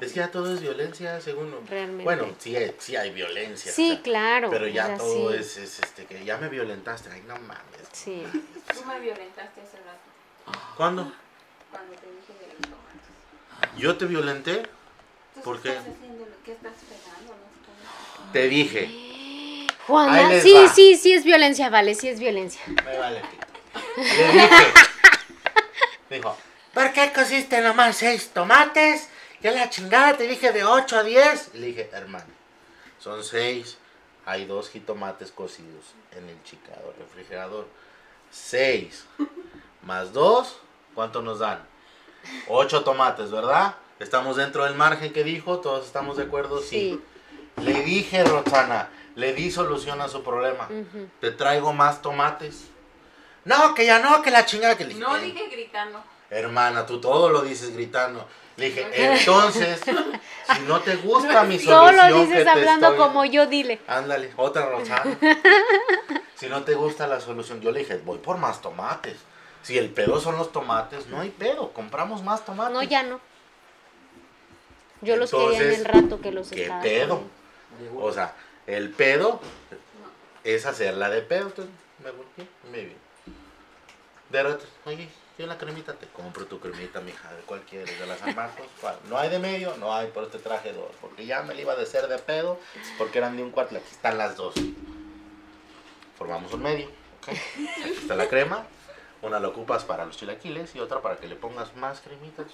Es que ya todo es violencia, según. Realmente. Bueno, sí, hay- sí hay violencia. Sí, o sea, claro. Pero ya o sea, todo sí, es, es, este, que ya me violentaste. Ay, no mames. Sí. Tú me violentaste hace rato, ¿Cuándo? cuando te dije de los tomates. ¿Yo te violenté? ¿Por qué? estás haciendo? ¿Qué estás pegando? No Te dije. Juana, sí, va. sí, sí es violencia, vale, sí es violencia. Me vale. Le dije. Dijo, ¿por qué cosiste nomás seis tomates? Yo la chingada te dije de 8 a 10. Y le dije, hermano, son seis. Hay dos jitomates cocidos en el chicado refrigerador. Seis más dos, ¿cuánto nos dan? Ocho tomates, ¿verdad? Estamos dentro del margen que dijo, todos estamos de acuerdo, sí. Le dije, Roxana, le di solución a su problema. Te traigo más tomates. No, que ya no, que la chingada que le dije. No dije gritando. Hermana, tú todo lo dices gritando. Le dije, entonces, si no te gusta mi Todo solución lo que dices te hablando estoy- como yo, dile. Ándale, otra Roxana. si no te gusta la solución, yo le dije, voy por más tomates. Si el pedo son los tomates, no hay pedo, compramos más tomates. No, ya no. Yo los quería en Entonces, el rato que los ¿Qué estaba pedo? comiendo. O sea, el pedo es hacerla de pedo. Entonces, me volteé me vi. De rato, oye, yo la cremita te compro tu cremita, mija, de cualquiera, de las San Marcos. ¿cuál? No hay de medio, no hay, por este traje dos. Porque ya me la iba a hacer de pedo, porque eran de un cuarto. Aquí están las dos. Formamos un medio. Aquí está la crema. Una la ocupas para los chilaquiles y otra para que le pongas más cremita.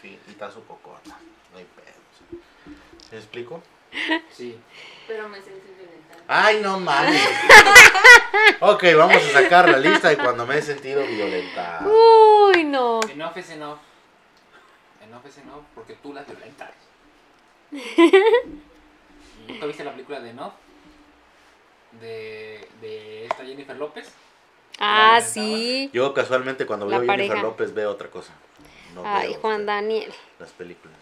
Sí, y está su cocota. No hay pedo. ¿Me explico? Sí. Pero me sentí violentada. Ay, no mames. ok, vamos a sacar la lista de cuando me he sentido violentado. Uy, no. Enough es enough. Enough es enough porque tú las violentas. ¿Nunca viste la película de Enough? De, de esta Jennifer López. Ah, ¿La sí. Yo casualmente cuando La veo a Jennifer. López veo otra cosa. No Ay, veo Juan Daniel. las películas.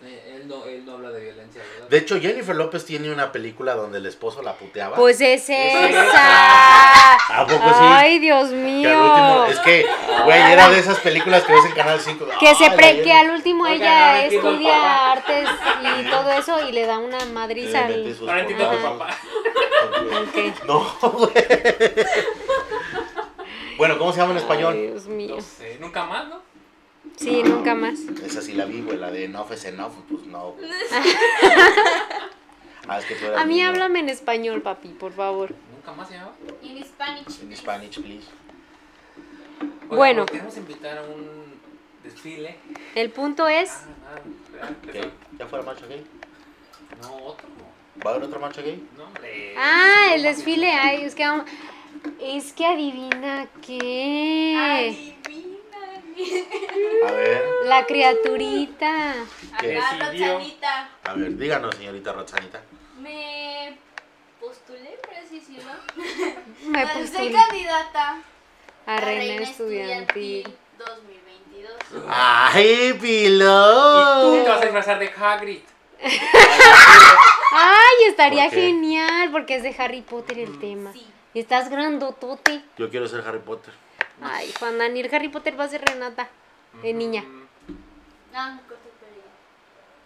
Eh, él, no, él no habla de violencia, ¿verdad? De hecho, Jennifer López tiene una película donde el esposo la puteaba. Pues es esa. ¿A poco sí? Ay, Dios Que al mío. último- es que, güey, era de esas películas que ves en Canal 5. Que, se pre- que al último Oiga, ella no estudia artes y todo eso y le da una madriza al... papá. Ok. No, güey. Bueno, ¿cómo se llama en Ay, español? Dios mío. No sé, nunca más, ¿no? Sí, nunca más. Esa sí la vi, güey, la de enough es enough, pues no. Ah, es que tú eras A mí niño. háblame en español, papi, por favor. Nunca más se llamaba. In Spanish. En Spanish, please. Oiga, Bueno. Queremos invitar a un desfile. El punto es... Ah, ah. ¿Ya fue la marcha gay? No, otro. ¿Va a haber otra marcha gay? No, hombre. Ah, el desfile. Ay, es que vamos... Es que adivina qué. Adivina. A ver, La criaturita. ¿Qué? Acá, Decidió. Roxanita. a ver, díganos, señorita Roxanita. Me postulé, por así decirlo. Me Soy postulé. candidata A La reina estudiantil. 2022. ¡Ay, Y Pilo! tú te vas a disfrazar de Hagrid. Ay, estaría genial porque es de Harry Potter el tema. Sí. Y estás grandotote. Yo quiero ser Harry Potter. Ay, Juan Daniel, Harry Potter va a ser Renata. De niña. Mm, No, me corto el pelo.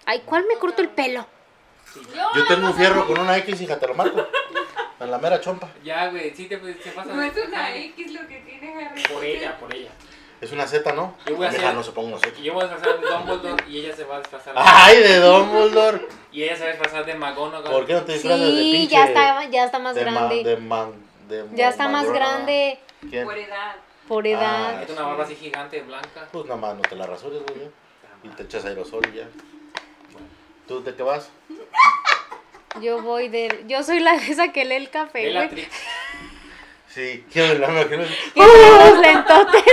Ay, ¿cuál me corto el pelo? Yo tengo un fierro con una X, hija, te lo marco. En la mera chompa. Ya, güey, sí te, te pasa. No es una X lo que tiene Harry Por ella, por ella. Es una Z, ¿no? Yo voy a hacer- no se ponga una Z. Yo voy a disfrazar de Dumbledore y ella se va a disfrazar de... ¡Ay, de Dumbledore! Y ella se va a disfrazar de McGonagall. ¿Por qué no te disfrazas de Sí, pinche? ya está, ya está más de ma- grande. de man- de Ya está más grande ¿Quién? Por edad. Por edad. Ah, Es una barba así gigante, blanca. Pues nada más no te la rasures, güey. Y te echas aerosol y ya. ¿Tú de qué vas? Yo voy de. Yo soy la esa que lee el café, güey. Bellatrix. Sí, quiero la que no- Que tiene los lentotes.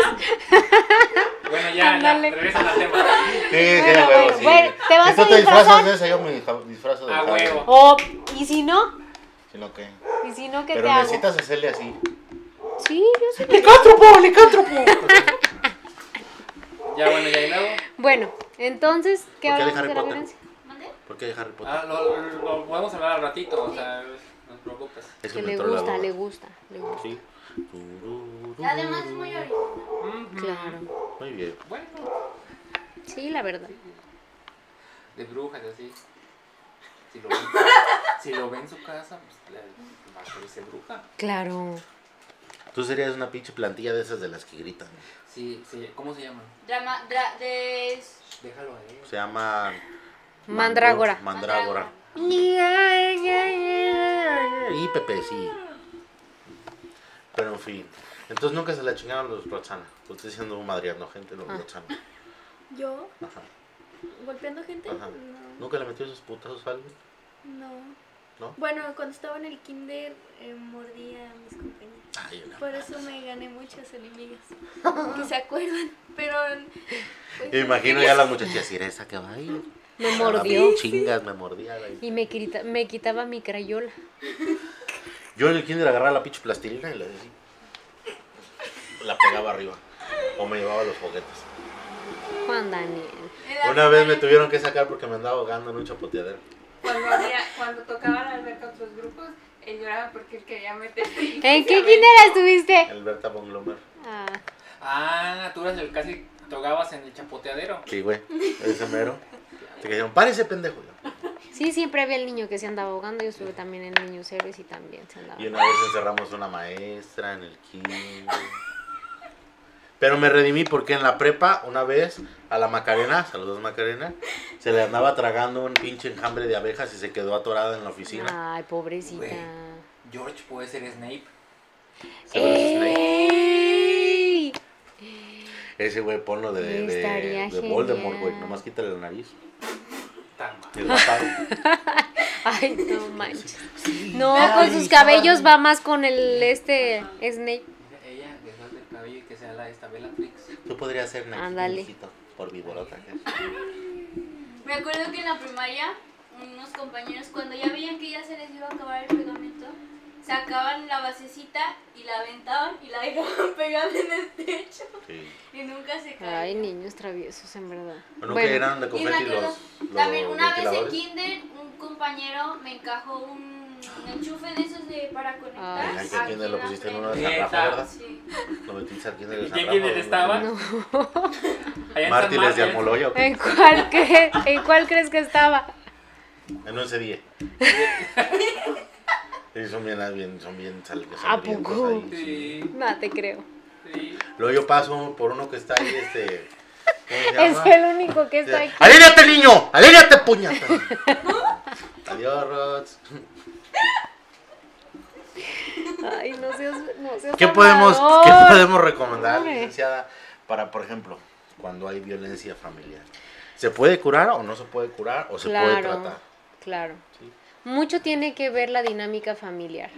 Bueno, ya, ya, Ándale. regresan al tema. Sí, sí, Bueno, huevo, bueno, sí. bueno, ¿te vas si tú a te disfrazas de esa, yo me disfra- disfrazo de A Harry. huevo. O, ¿y si no? Si no, ¿qué? ¿Y si no, qué Pero te hago? necesitas hacerle así. Sí, yo sé. ¡Licántropo, licántropo! Ya, bueno, ya, y luego. Bueno, entonces, ¿qué ¿Por qué de hablamos Harry de la Potter? violencia? ¿Mande? ¿Por qué Harry Potter? Ah, lo, lo podemos hablar al ratito, o sea, no te preocupes. es Que me le gusta, le gusta, le gusta. Sí. Además es muy original. Claro. Muy bien. Bueno, Sí, la verdad. de brujas y así. Si lo ven, si lo ven en su casa, pues le, va a parecer bruja. Claro. Tú serías una pinche plantilla de esas de las que gritan. Sí, sí, ¿cómo se llaman? Drama, dra, de... Déjalo a él. Se llama... Mandrágora. Mandrágora. Y Pepe, sí. Pero en fin. Entonces nunca se la chingaron los Roxana. Usted siendo un madriano, gente, los Ah. Roxana. ¿Yo? Ajá. ¿Golpeando gente? Ajá. No. ¿Nunca le metió esos putazos a alguien? No. ¿No? Bueno, cuando estaba en el kinder eh, mordía a mis compañeros. Ay, Por eso me gané muchas enemigas. que se acuerdan. Pero. pues, Me imagino ya las muchachas, y era esa que va ahí. Me mordió. Chingas, me mordía. Y me, quita- me quitaba mi crayola. Yo en el kinder agarraba la pinche plastilina y la decía. La pegaba arriba. O me llevaba los juguetes. Juan Daniel. Una vez me tuvieron que sacar porque me andaba ahogando en un chapoteadero. Cuando, había, cuando tocaban al ver con otros grupos, él lloraba porque él quería meterse. ¿En qué kinder estuviste? El Berta von Glomer. Ah, Ah, tú eras el casi tocabas en el chapoteadero. Sí, güey. Ese mero. Te dijeron, párese, pendejo. sí, siempre había el niño que se andaba ahogando. Yo estuve también en Niños Héroes y también se andaba. Y una vez encerramos una maestra en el kinder. Pero me redimí porque en la prepa, una vez, a la Macarena, saludos Macarena, se le andaba tragando un pinche enjambre de abejas y se quedó atorada en la oficina. Ay, pobrecita. George puede ser Snape. ¡Ey! Ese güey ponlo de, de, Voldemort, güey. Nomás quítale la nariz. Tan mal. El. Ay, no manches. No, con sus cabellos va más con el este Snape. Mira, Ella, detrás del cabello y que sea la esta Bellatrix. Tú podrías ser hijito, por viborota. Me acuerdo que en la primaria, unos compañeros, cuando ya veían que ya se les iba a acabar el pegamento, sacaban la basecita y la aventaban y la dejaban pegada en el techo. Sí. Y nunca se caía. Ay, niños traviesos, en verdad. ¿Nunca Bueno, eran de Y me confeti acuerdo, los, los también una vez en kinder, un compañero me encajó un enchufe de esos de para conectar. Ay, que aquí kinder lo pusiste en uno de San Rafa. ¿verdad? Sí. Lo metiste al kinder de ¿En San qué Rafa. kinder güey. estaba? No. En Mártires de. Almoloya, ¿o qué? ¿En cuál, cre- ¿En cuál crees que estaba? En un CD. Sí, son bien, bien, son bien sal, ¿A poco? ahí, sí. Sí, No, te creo. sí. Luego yo paso por uno que está ahí, este... ¿Cómo se Es el único que está aquí. ¡Alíriate, niño! ¡Alíriate, puñata! Adiós, Rods. Ay, no seas, no seas ¿Qué podemos. ¿Qué podemos recomendar, Hombre. licenciada, para, por ejemplo, cuando hay violencia familiar? ¿Se puede curar o no se puede curar o se puede Claro, tratar? claro. Sí. Mucho tiene que ver la dinámica familiar.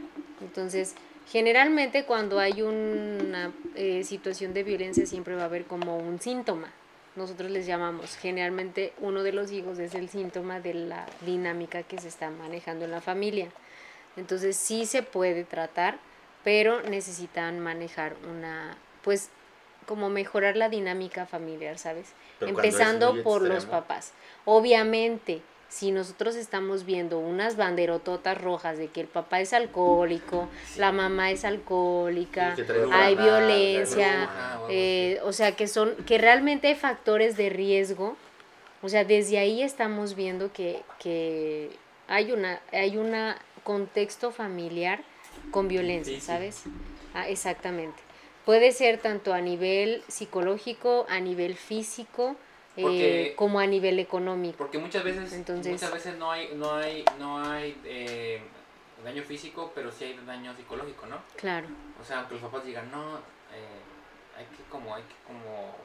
Entonces, generalmente cuando hay una eh, situación de violencia siempre va a haber como un síntoma. Nosotros les llamamos, generalmente uno de los hijos es el síntoma de la dinámica que se está manejando en la familia. Entonces sí se puede tratar, pero necesitan manejar una pues, como mejorar la dinámica familiar, ¿sabes? Pero Empezando por los papás. Obviamente, si nosotros estamos viendo unas banderototas rojas de que el papá es alcohólico, la mamá es alcohólica, Sí, hay violencia, eh, o sea, que son, que realmente hay factores de riesgo. O sea, desde ahí estamos viendo que, que hay una, hay una contexto familiar con violencia. ¿sabes? Ah, exactamente. Puede ser tanto a nivel psicológico, a nivel físico, eh, Porque- como a nivel económico. Porque muchas veces, Entonces- muchas veces no hay, no hay, no hay eh, daño físico, pero sí hay daño psicológico, ¿no? Claro, O sea, aunque los papás digan, no, eh, hay que como, hay que como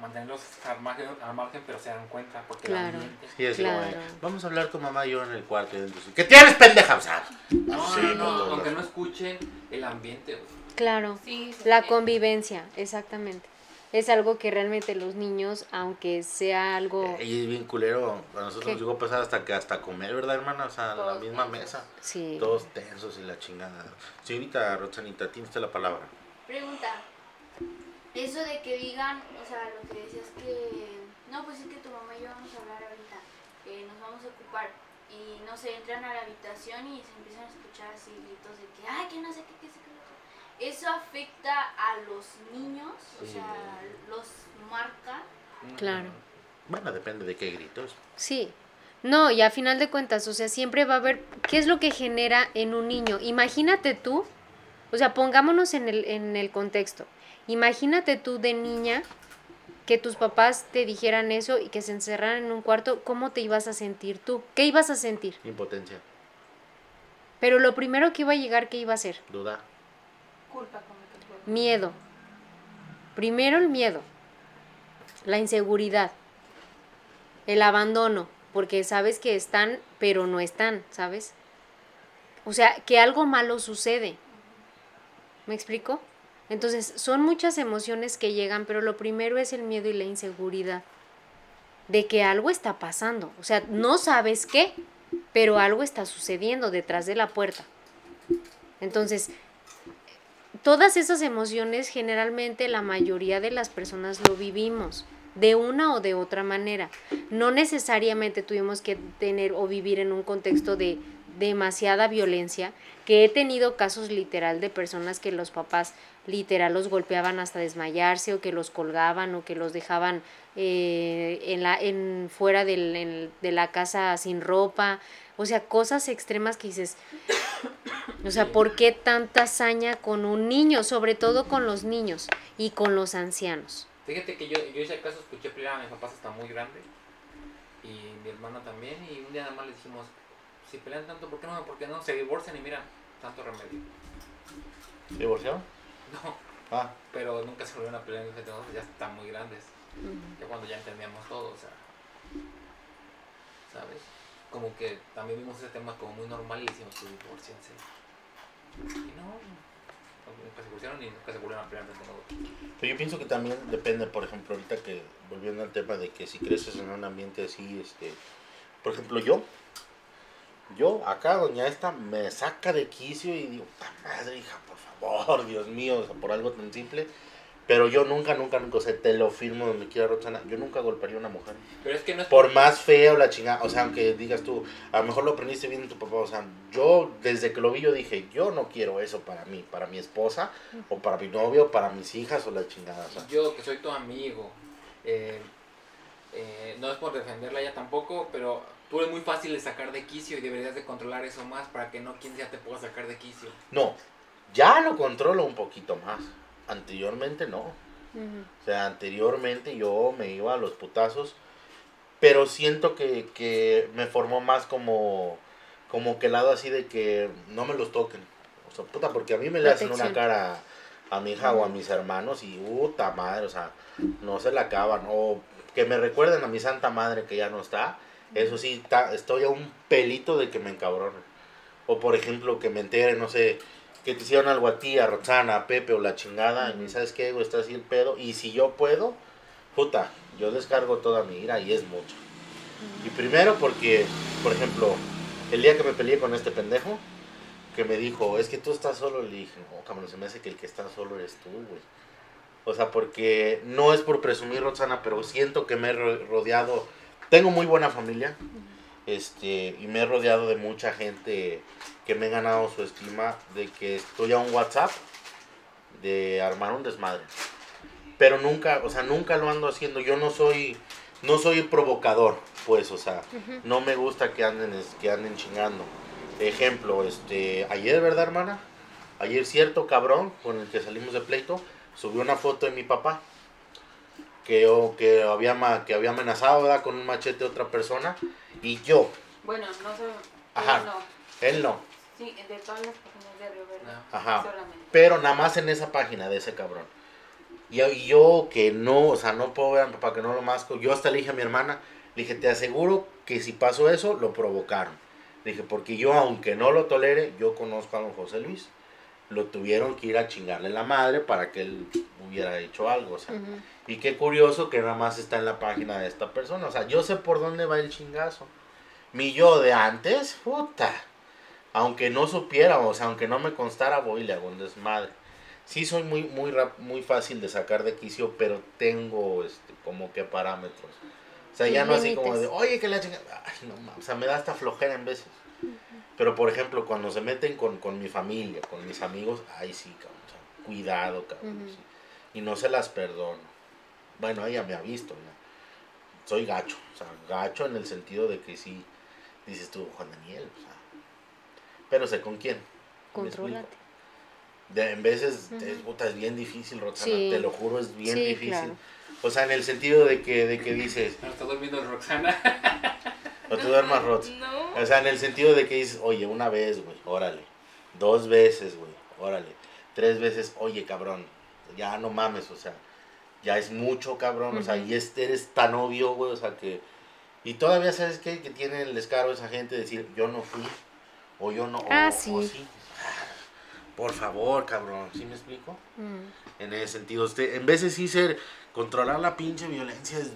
mantenerlos al margen, al margen pero se dan cuenta porque Claro. Sí, es Claro. como, vamos a hablar con mamá y yo en el cuarto. ¿Qué tienes, pendeja? O sea, No, sí, no, no, no, aunque no. escuchen el ambiente, güey. claro. Sí, sí, La sí. convivencia, exactamente. Es algo que realmente los niños, aunque sea algo... Y es bien culero. A nosotros ¿Qué? nos llegó a pasar hasta que hasta comer, ¿verdad, hermana? O sea, en la Todos misma tensos. mesa. Sí. Todos tensos y la chingada. Señorita Roxanita, tienes usted la palabra. Pregunta. Eso de que digan, o sea, lo que decías que. No, pues es que tu mamá y yo vamos a hablar ahorita. Que nos vamos a ocupar. Y no sé, entran a la habitación y se empiezan a escuchar así gritos de que, ay, que no sé qué, qué sé qué. lo otro". Eso afecta a los niños, o sea, los marca. Claro. Bueno, depende de qué gritos. Sí. No, y a final de cuentas, o sea, siempre va a haber, ¿qué es lo que genera en un niño? Imagínate tú, o sea, pongámonos en el, en el contexto. Imagínate tú de niña que tus papás te dijeran eso y que se encerraran en un cuarto, ¿cómo te ibas a sentir tú? ¿Qué ibas a sentir? Impotencia, Pero lo primero que iba a llegar, ¿qué iba a ser? duda. Miedo. Primero el miedo, la inseguridad, el abandono, porque sabes que están, pero no están, ¿sabes? O sea, que algo malo sucede. ¿Me explico? Entonces, son muchas emociones que llegan, pero lo primero es el miedo y la inseguridad de que algo está pasando. O sea, no sabes qué, pero algo está sucediendo detrás de la puerta. Entonces, todas esas emociones generalmente la mayoría de las personas lo vivimos de una o de otra manera. No necesariamente tuvimos que tener o vivir en un contexto de demasiada violencia, que he tenido casos literal de personas que los papás literal los golpeaban hasta desmayarse o que los colgaban o que los dejaban eh, en la en fuera del- de la casa sin ropa, o sea, cosas extremas que dices, o sea, ¿por qué tanta hazaña con un niño? Sobre todo con los niños y con los ancianos. Fíjate que yo, yo ese caso escuché pelear a mis papás hasta muy grande y mi hermana también y un día nada más le dijimos, si pelean tanto, ¿por qué no? ¿Por qué no? Se divorcian y mira, tanto remedio. ¿Divorciado? No, Ah, pero nunca se volvieron a pelear en ese tema, ya están muy grandes. Ya cuando ya entendíamos todo, o sea, ¿sabes? Como que también vimos ese tema como muy normal y decimos, pues divorciense. Y no, nunca se divorciaron y nunca se volvieron a pelear de nuevo. Pero yo pienso que también depende, por ejemplo, ahorita que, volviendo al tema de que si creces en un ambiente así, este, por ejemplo, yo, yo acá, doña esta, me saca de quicio y digo, "Ta madre, hija, por favor, Dios mío, o sea, por algo tan simple. Pero yo nunca, nunca, nunca, o sea, te lo firmo donde quiera, Roxana, yo nunca golpearía a una mujer. Pero es que no es Por más feo la chingada, o sea, aunque digas tú, a lo mejor lo aprendiste bien de tu papá, o sea, yo desde que lo vi yo dije, yo no quiero eso para mí, para mi esposa, o para mi novio, o para mis hijas, o la chingada, o sea. Yo que soy tu amigo, eh, eh, no es por defenderla ya tampoco, pero tú eres muy fácil de sacar de quicio y deberías de controlar eso más para que no quien sea te pueda sacar de quicio. No, ya lo controlo un poquito más. Anteriormente no. O sea, anteriormente yo me iba a los putazos, pero siento que, que me formó más como, como que el lado así de que no me los toquen. O sea, puta, porque a mí me le hacen una cara a mi hija o a mis hermanos y puta madre, o sea, no se la acaban. O que me recuerden a mi santa madre que ya no está. Eso sí, ta- estoy a un pelito de que me encabronen. O por ejemplo, que me entere, no sé, que te hicieron algo a ti, a Roxana, a Pepe o la chingada, y me sabes qué, güey, está así el pedo. Y si yo puedo, puta, yo descargo toda mi ira y es mucho. Y primero porque, por ejemplo, el día que me peleé con este pendejo, que me dijo, es que tú estás solo, le dije, no, cabrón, se me hace que el que está solo eres tú, güey. O sea, porque no es por presumir, Roxana, pero siento que me he ro- rodeado, tengo muy buena familia, este, y me he rodeado de mucha gente que me he ganado su estima de que estoy a un WhatsApp de armar un desmadre. Pero nunca, o sea, nunca lo ando haciendo. Yo no soy, no soy provocador, pues, o sea, no me gusta que anden, que anden chingando. Ejemplo, este, ayer, ¿verdad, hermana? Ayer cierto cabrón con el que salimos de pleito subió una foto de mi papá que, o- que, había, ma- que había amenazado ¿verdad? con un machete a otra persona y yo, Bueno, no sé. Ajá. No. él no, Sí, de todas las páginas de Río Verde. Ajá. Solamente. pero nada más en esa página de ese cabrón. Y y yo que no, o sea, no puedo ver a mi papá que no lo masco, yo hasta le dije a mi hermana, le dije, te aseguro que si pasó eso, lo provocaron. Le dije, porque yo, aunque no lo tolere, yo conozco a don José Luis. Lo tuvieron que ir a chingarle la madre para que él hubiera hecho algo, o sea. Y qué curioso que nada más está en la página de esta persona. O sea, yo sé por dónde va el chingazo. Mi yo de antes, puta. Aunque no supiera, o sea, aunque no me constara, voy y le hago un desmadre. Sí soy muy, muy, rap- muy fácil de sacar de quicio, pero tengo este, como que parámetros. O sea, ya no así como de, oye, que la chingada. Ay, no mames. O sea, me da hasta flojera en veces. Pero por ejemplo, cuando se meten con, con mi familia, con mis amigos, ay sí, cabrón. o sea, cuidado, cabrón. Ujú. sí. Y no se las perdono. Bueno, ella me ha visto, ¿no? Soy gacho. O sea, gacho en el sentido de que sí, dices tú, Juan Daniel. O sea, pero sé con quién. Contrólate. De, en veces es, puta, es bien difícil, Roxana, Sí. te lo juro, es bien Sí, difícil. claro. O sea, en el sentido de que, de que dices, No está durmiendo Roxana. no te duermas, Rox. No. O sea, en el sentido de que dices, oye, una vez, güey, órale. Dos veces, güey, órale. Tres veces, oye, cabrón, ya no mames, o sea, ya es mucho, cabrón. O sea, y este eres tan obvio, güey, o sea, que... Y todavía, ¿sabes qué? Que tiene el descaro esa gente de decir, yo no fui, o yo no, Ah, o, sí. o sí. Por favor, cabrón, ¿sí me explico? Mm. En ese sentido, usted, en vez de sí ser, controlar la pinche violencia es,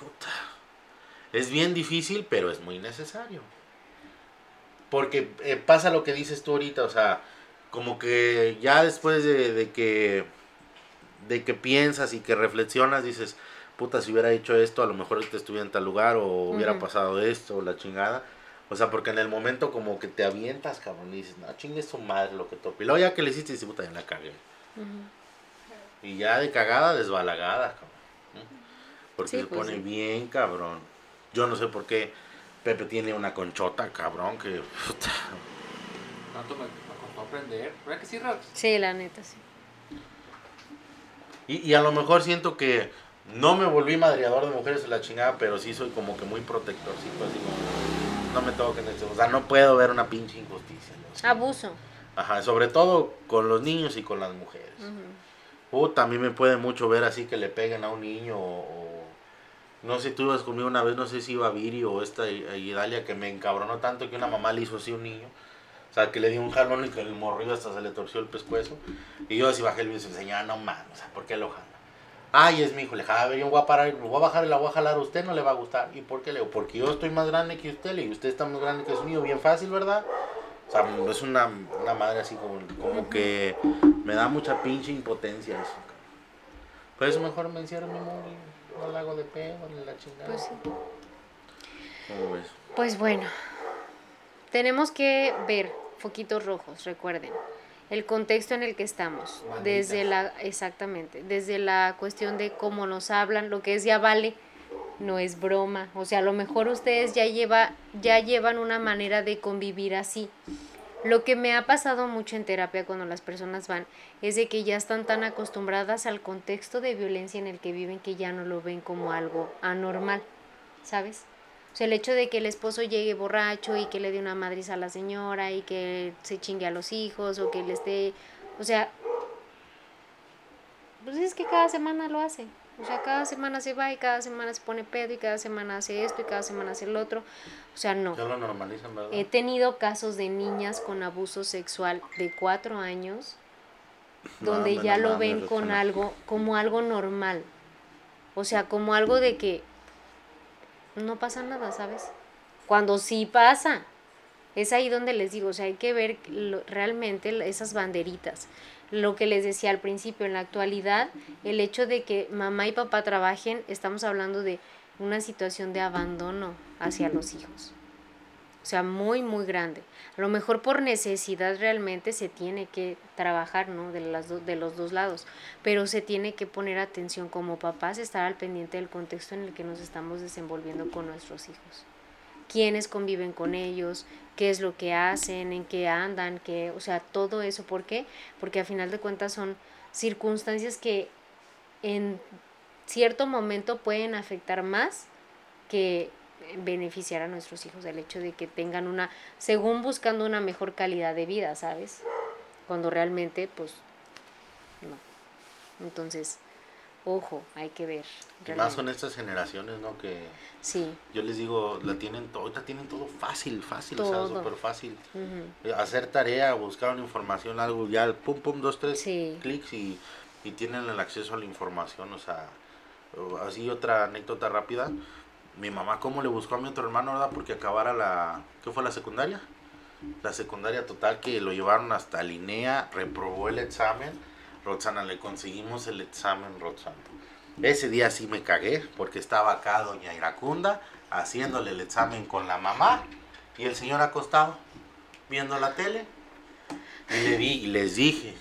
puta, es bien difícil, pero es muy necesario. Porque eh, pasa lo que dices tú ahorita, o sea, como que ya después de, de que de que piensas y que reflexionas, dices, puta, si hubiera hecho esto, a lo mejor te estuviera en tal lugar, o hubiera pasado esto, o la chingada. O sea, porque en el momento como que te avientas, cabrón, y dices, no, chingue su madre lo que tope. Y luego ya que le hiciste, dices, puta, ya la cagué. Y ya de cagada, desbalagada, cabrón. Porque Sí, se pues pone sí. bien, cabrón. Yo no sé por qué Pepe tiene una conchota, cabrón, que... puta. ¿Cuánto me, me costó aprender? ¿Verdad que sí, Rox? Sí, la neta, sí. Y, y a lo mejor siento que no me volví madreador de mujeres o la chingada, pero sí soy como que muy protectorcito, así como... No me toquen esto. O sea, no puedo ver una pinche injusticia. Abuso. Ajá, sobre todo con los niños y con las mujeres. Puta, a mí me puede mucho ver así que le peguen a un niño o... no sé, tú ibas conmigo una vez, no sé si iba Viri o esta Idalia, que me encabronó tanto que una mamá le hizo así a un niño. O sea, que le dio un jalón y que el morrillo hasta se le torció el pescuezo. Y yo así bajé el video y señora, no mames, o sea, ¿por qué lo jala? Ay, es mi hijo, le dije, a ver, yo voy a parar, lo voy a bajar y la voy a jalar, a usted no le va a gustar. ¿Y por qué le digo? Porque yo estoy más grande que usted, digo, usted está más grande que su niño, bien fácil, ¿verdad? O sea, es una, una madre así como, como que me da mucha pinche impotencia eso. Por eso mejor me encierro en mi móvil, no la hago de la chingada. Pues sí. ¿Cómo ves? Pues bueno, tenemos que ver foquitos rojos, recuerden, el contexto en el que estamos, desde la, exactamente, desde la cuestión de cómo nos hablan, lo que es ya vale, no es broma, o sea, a lo mejor ustedes ya, lleva, ya llevan una manera de convivir así. Lo que me ha pasado mucho en terapia cuando las personas van es de que ya están tan acostumbradas al contexto de violencia en el que viven que ya no lo ven como algo anormal, ¿sabes? O sea, el hecho de que el esposo llegue borracho y que le dé una madriz a la señora y que se chingue a los hijos o que le esté, o sea, pues es que cada semana lo hace. O sea, cada semana se va y cada semana se pone pedo y cada semana hace esto y cada semana hace el otro. O sea, no. Ya lo normalizan, ¿verdad? He tenido casos de niñas con abuso sexual de cuatro años donde No, ya no lo ven con algo, como algo normal. O sea, como algo de que no pasa nada, ¿sabes? Cuando sí pasa. Es ahí donde les digo, o sea, hay que ver lo- realmente esas banderitas. Lo que les decía al principio, en la actualidad, el hecho de que mamá y papá trabajen, estamos hablando de una situación de abandono hacia los hijos. O sea, muy, muy grande. A lo mejor por necesidad realmente se tiene que trabajar, ¿no? De, las de los dos lados. Pero se tiene que poner atención como papás, estar al pendiente del contexto en el que nos estamos desenvolviendo con nuestros hijos. Quiénes conviven con ellos, qué es lo que hacen, en qué andan, qué, o sea, todo eso. ¿Por qué? Porque a final de cuentas son circunstancias que en cierto momento pueden afectar más que beneficiar a nuestros hijos el hecho de que tengan una, según buscando una mejor calidad de vida, ¿sabes? Cuando realmente, pues, no. Entonces, ojo, hay que ver. Más realmente. estas generaciones, ¿no? Que Sí. yo les digo, la tienen todo, ahorita tienen todo fácil, fácil, o sea, súper fácil. Eh, Hacer tarea, buscar una información, algo, ya, pum, pum, dos, tres Sí. clics y, y tienen el acceso a la información, o sea, así otra anécdota rápida. Mi mamá, ¿cómo le buscó a mi otro hermano, verdad? Porque acabara la, ¿qué fue la secundaria? La secundaria total que lo llevaron hasta Linea, reprobó el examen. Roxana, le conseguimos el examen, Roxana. Ese día sí me cagué porque estaba acá doña Iracunda haciéndole el examen con la mamá y el señor acostado viendo la tele. Y le di y les dije,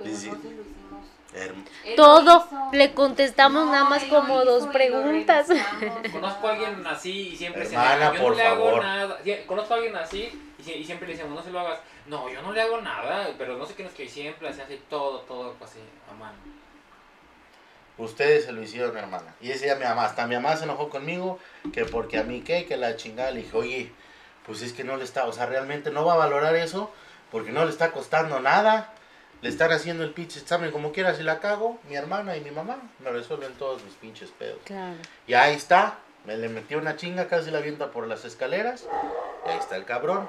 les di- Todo le contestamos nada más como dos hizo preguntas. Conozco a alguien así y siempre se Hermana, niega, yo por no le hago favor. nada. Sí, Conozco a alguien así y, si- y siempre le decimos, no se lo hagas. No, yo no le hago nada, pero no sé quién es que siempre se hace todo, todo así a mano. Ustedes se lo hicieron, hermana. Y ese día mi mamá, hasta mi mamá se enojó conmigo, que porque a mí qué, que la chingada. Le dije, oye, pues es que no le está, o sea, realmente no va a valorar eso, porque no le está costando nada. Le están haciendo el pinche examen como quiera, si la cago, mi hermana y mi mamá me resuelven todos mis pinches pedos. Claro. Y ahí está, me le metió una chinga, casi la avienta por las escaleras. Y ahí está el cabrón.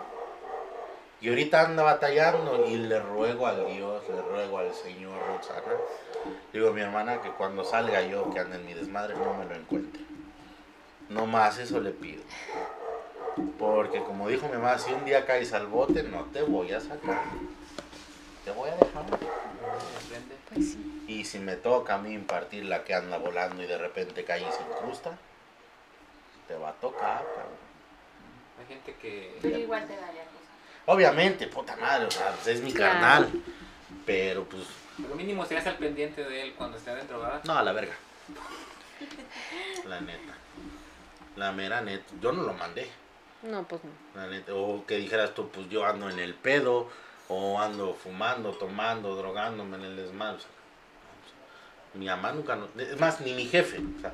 Y ahorita anda batallando y le ruego al Dios, le ruego al Señor Roxana. Digo a mi hermana que cuando salga yo, que ande en mi desmadre, no me lo encuentre. No más eso le pido. Porque como dijo mi mamá, si un día caes al bote, no te voy a sacar. Te voy a dejar. Pues sí. Y si me toca a mí impartir la que anda volando y de repente cae y se incrusta, te va a tocar, cabrón. Hay gente que... Pero igual te daría cosa. Obviamente, puta madre, o sea, pues, es mi Claro. carnal. Pero pues, Lo mínimo sería estar pendiente de él cuando esté adentro, ¿verdad? no, a la verga. La neta. La mera neta. Yo no lo mandé. No, pues no. La neta. O que dijeras tú, pues yo ando en el pedo. O ando fumando, tomando, drogándome en el desmadre. o sea, mi mamá nunca, no- es más, ni mi jefe. O sea,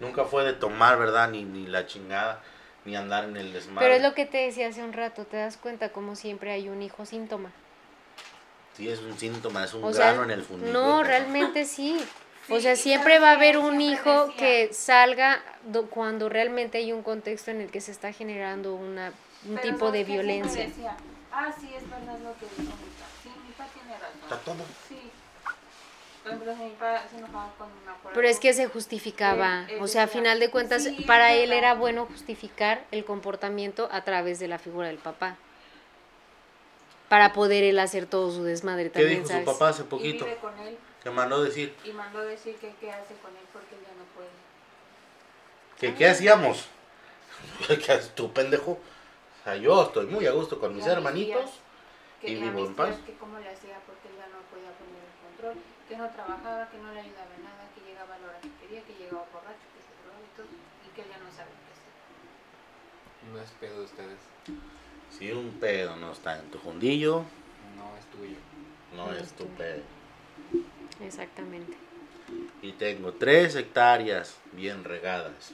nunca fue de tomar, ¿verdad? Ni, ni la chingada, ni andar en el desmadre. Pero es lo que te decía hace un rato, te das cuenta como siempre hay un hijo síntoma. Sí, es un síntoma, es un O sea, grano en el fundillo. no, realmente sí. O sea, siempre va a haber un hijo decía- que salga do- cuando realmente hay un contexto en el que se está generando una, un Pero tipo de violencia. Ah, sí, es verdad lo que dijo mi papá. Sí, mi papá tiene Está razón. todo. Sí. Si mi papá se enojaba con una Pero es que se justificaba. Él- él O sea, a final de cuentas, "Sí, es para él verdad". era bueno justificar el comportamiento a través de la figura del papá. Para poder él hacer todo su desmadre ¿Qué también, dijo ¿sabes? su papá hace Y poquito? vive con él Que mandó decir, y mandó decir que qué hace con él porque ya no puede. que qué hacíamos. ¿Qué haces tú, pendejo? O sea, yo estoy muy a gusto con mis hermanitos. que y vivo mis en paz. que cómo le hacía porque él ya no podía poner el control, que no trabajaba, que no le ayudaba en nada, que llegaba a la hora que quería, que llegaba borracho, que se drogaba y todo, y que él ya no sabe qué hacer. No es pedo de ustedes. Si un pedo no está en tu fundillo, No es tuyo. no No es es tu tuyo. pedo. Exactamente. Y tengo tres hectáreas bien regadas,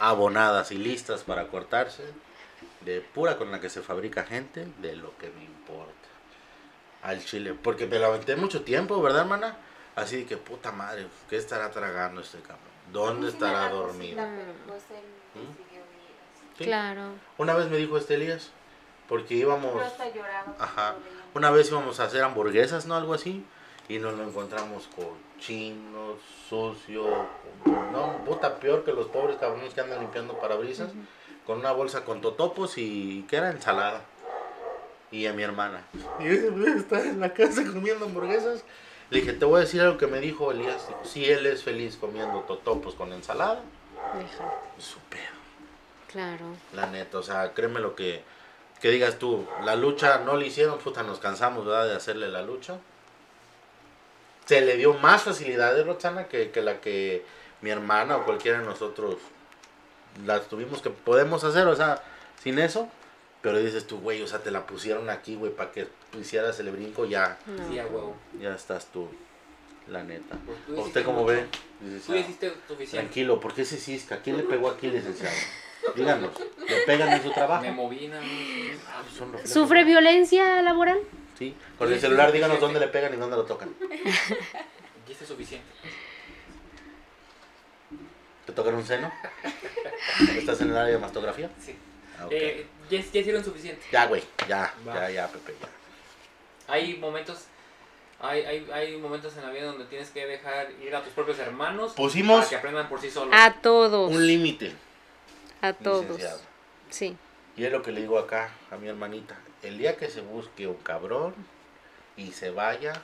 abonadas y listas para cortarse, de pura con la que se fabrica gente, de lo que me importa. Al chile, porque me la aventé mucho tiempo, ¿verdad, hermana? Así de que puta madre, ¿qué estará tragando este cabrón? ¿Dónde me estará dormido? pues ¿Mm? Sí. Claro. Una vez me dijo este Elías, porque íbamos, ajá, una vez íbamos a hacer hamburguesas, ¿no? Algo así, y nos lo encontramos cochino, sucio, no, puta peor que los pobres cabrones que andan limpiando parabrisas, con una bolsa con totopos y que era ensalada. y a mi hermana. Y está en la casa comiendo hamburguesas. Le dije, te voy a decir algo que me dijo Elías. Dijo, si él es feliz comiendo totopos con ensalada, es su pedo. Claro. La neta, o sea, créeme lo que, que digas tú. La lucha no le hicieron, puta, nos cansamos, ¿verdad? De hacerle la lucha. Se le dio más facilidad de Roxana que, que la que mi hermana o cualquiera de nosotros las tuvimos que podemos hacer, o sea, sin eso. Pero dices tú, güey, o sea, te la pusieron aquí, güey, para que tú hicieras el brinco, ya, No. Sí, a huevo. ya estás tú, la neta. Pues tú ¿Usted cómo mucho. ve? Dices, Tú "Ah, hiciste suficiente. tranquilo, ¿por qué ese cisca? ¿Quién le pegó aquí, licenciado? Díganos, ¿le pegan en su trabajo? Me moví. Ah, pues son reflejos. ¿Sufre violencia laboral? Sí, con el celular díganos dónde le pegan y dónde lo tocan. Hiciste suficiente. ¿Te tocan un seno? ¿Estás en el área de mastografía? Sí. Ah. Eh, ya, ya hicieron suficiente. Ya, güey, ya, Va. ya, ya, Pepe, ya. Hay momentos. Hay, hay, hay momentos en la vida donde tienes que dejar ir a tus propios hermanos Pusimos para que aprendan por sí solos. A todos. un límite, A todos. licenciado. Sí. Y es lo que le digo acá a mi hermanita. El día que se busque un cabrón y se vaya,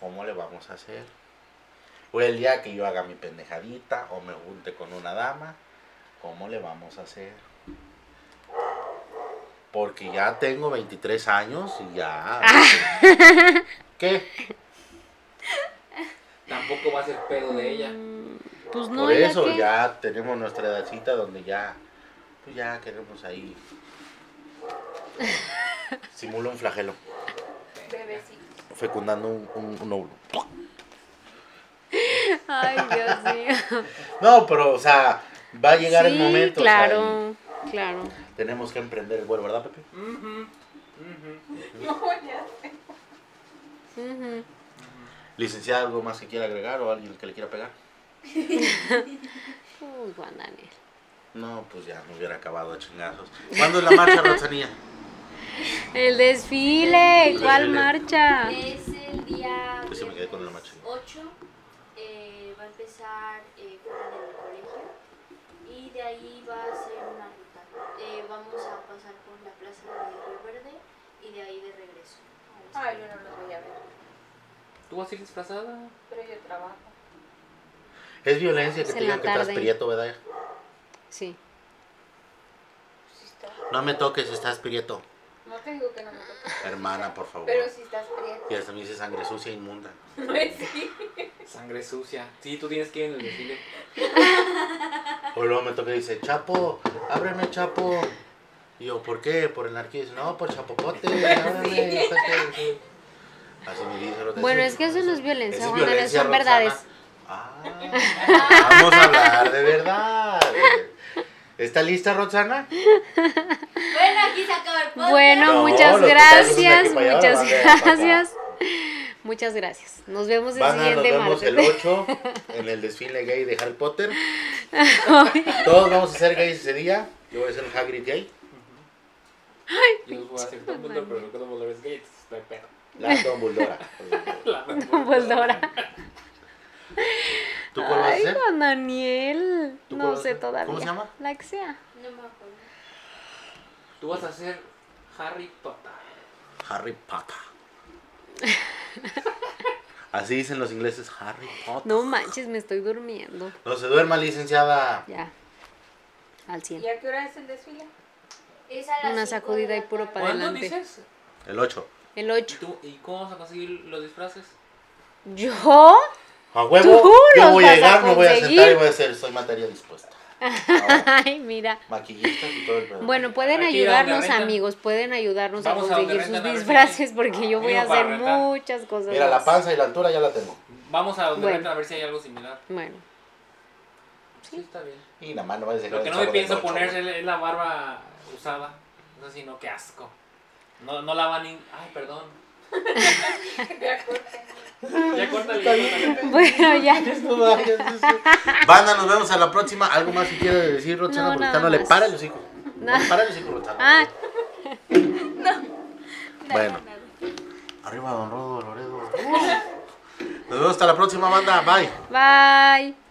¿cómo le vamos a hacer? O el día que yo haga mi pendejadita o me junte con una dama, ¿cómo le vamos a hacer? Porque ya tengo 23 años y ya... ¿Qué? Tampoco va a ser pedo de ella. Mm, Pues no, Por ¿ya eso ya tenemos nuestra edadcita donde ya, pues ya queremos ahí. Simula un flagelo, Bebecito. fecundando un, un, un óvulo. Ay, Dios mío. No, pero, o sea, va a llegar el momento. o sea, claro, claro. tenemos que emprender el vuelo, ¿verdad, Pepe? Ujú, ujú. No, ya. Ujú. Licenciada, ¿algo más que quiera agregar o alguien que le quiera pegar? Uy, Juan Daniel. No, pues ya me hubiera acabado a chingazos. ¿Cuándo es la marcha, Rosanía? El desfile, El ¿cuál desfile. marcha? Es el día Pues sí me quedé con la marcha. 8. eh, va a empezar eh, del colegio. Y de ahí va a ser una ruta. Eh, vamos a pasar por la plaza de Río Verde y de ahí de regreso. Ay, yo no los voy a ver. ¿Tú vas a ir disfrazada? Pero yo trabajo. Es violencia que Es te digan que estás prieto, ¿verdad? Sí. No me toques, estás prieto. No te digo que no me toques. Hermana, por favor. Pero si estás prieto. Y hasta me dice sangre sucia e inmunda. Sí. Sangre sucia. Sí, tú tienes que ir en el desfile. O luego me toca y dice, Chapo, ábreme, Chapo. Y yo, ¿por qué? Por el. Dice, no, por Chapopote, ábreme. sácate". Así me dice. el otro. Bueno, es que eso no es violencia, Juan violencia, son Roxana. verdades. Ah, vamos a hablar de verdad. ¿Está lista, Roxana? Bueno, aquí se acaba el podcast. Bueno, No, muchas gracias, muchas gracias. Muchas gracias. Nos vemos el Van a, nos siguiente vemos el martes. 8 en el desfile gay de Harry Potter. Todos vamos a ser gays ese día. Yo voy a ser el Hagrid gay. Yo voy a hacer Dumbledore, pero no Dumbledore es gay, no hay pedo. La Dumbledora. La Dumbledora. ¿Tú cuál vas a Ay, ser? Juan Daniel. ¿Tú No sé ser? todavía. ¿Cómo se llama? La que sea. No me acuerdo. Tú vas a ser Harry Potter. Harry Potter. Así dicen los ingleses, Harry Potter. No manches, me estoy durmiendo. No se duerma, licenciada. Ya. Al 100. ¿Y a qué hora es el desfile? Es a las Una sacudida y puro para ¿Cuándo adelante. dices? El 8. El ¿Y, 8. tú, ¿Y cómo vas a conseguir los disfraces? ¿Yo? A huevo, Tú yo los voy a vas a llegar, me voy a sentar y voy a decir, soy materia dispuesta. Ay, mira. maquillistas y todo el pedo. Bueno, pueden Aquí ayudarnos, amigos. Pueden ayudarnos Vamos a conseguir sus si disfraces porque yo voy a hacer rentar. muchas cosas. Mira, la panza y la altura ya la tengo. Vamos a donde Bueno. rentan a ver si hay algo similar. Bueno, Sí, está bien. Y nada más no vayas a dejar Lo que no me pienso poner es la barba usada. No sé si no, qué asco. No, no la van ni... Ay, perdón. Ya bueno, ya. No. Banda, nos vemos a la próxima. ¿Algo más que quiere decir, Roxana? No, Porque no le para los hijos. No. No para los hijos, Roxana. Ah, Bueno. Arriba, don Rodo, Loredo. Nos vemos hasta la próxima, banda. Bye. bye.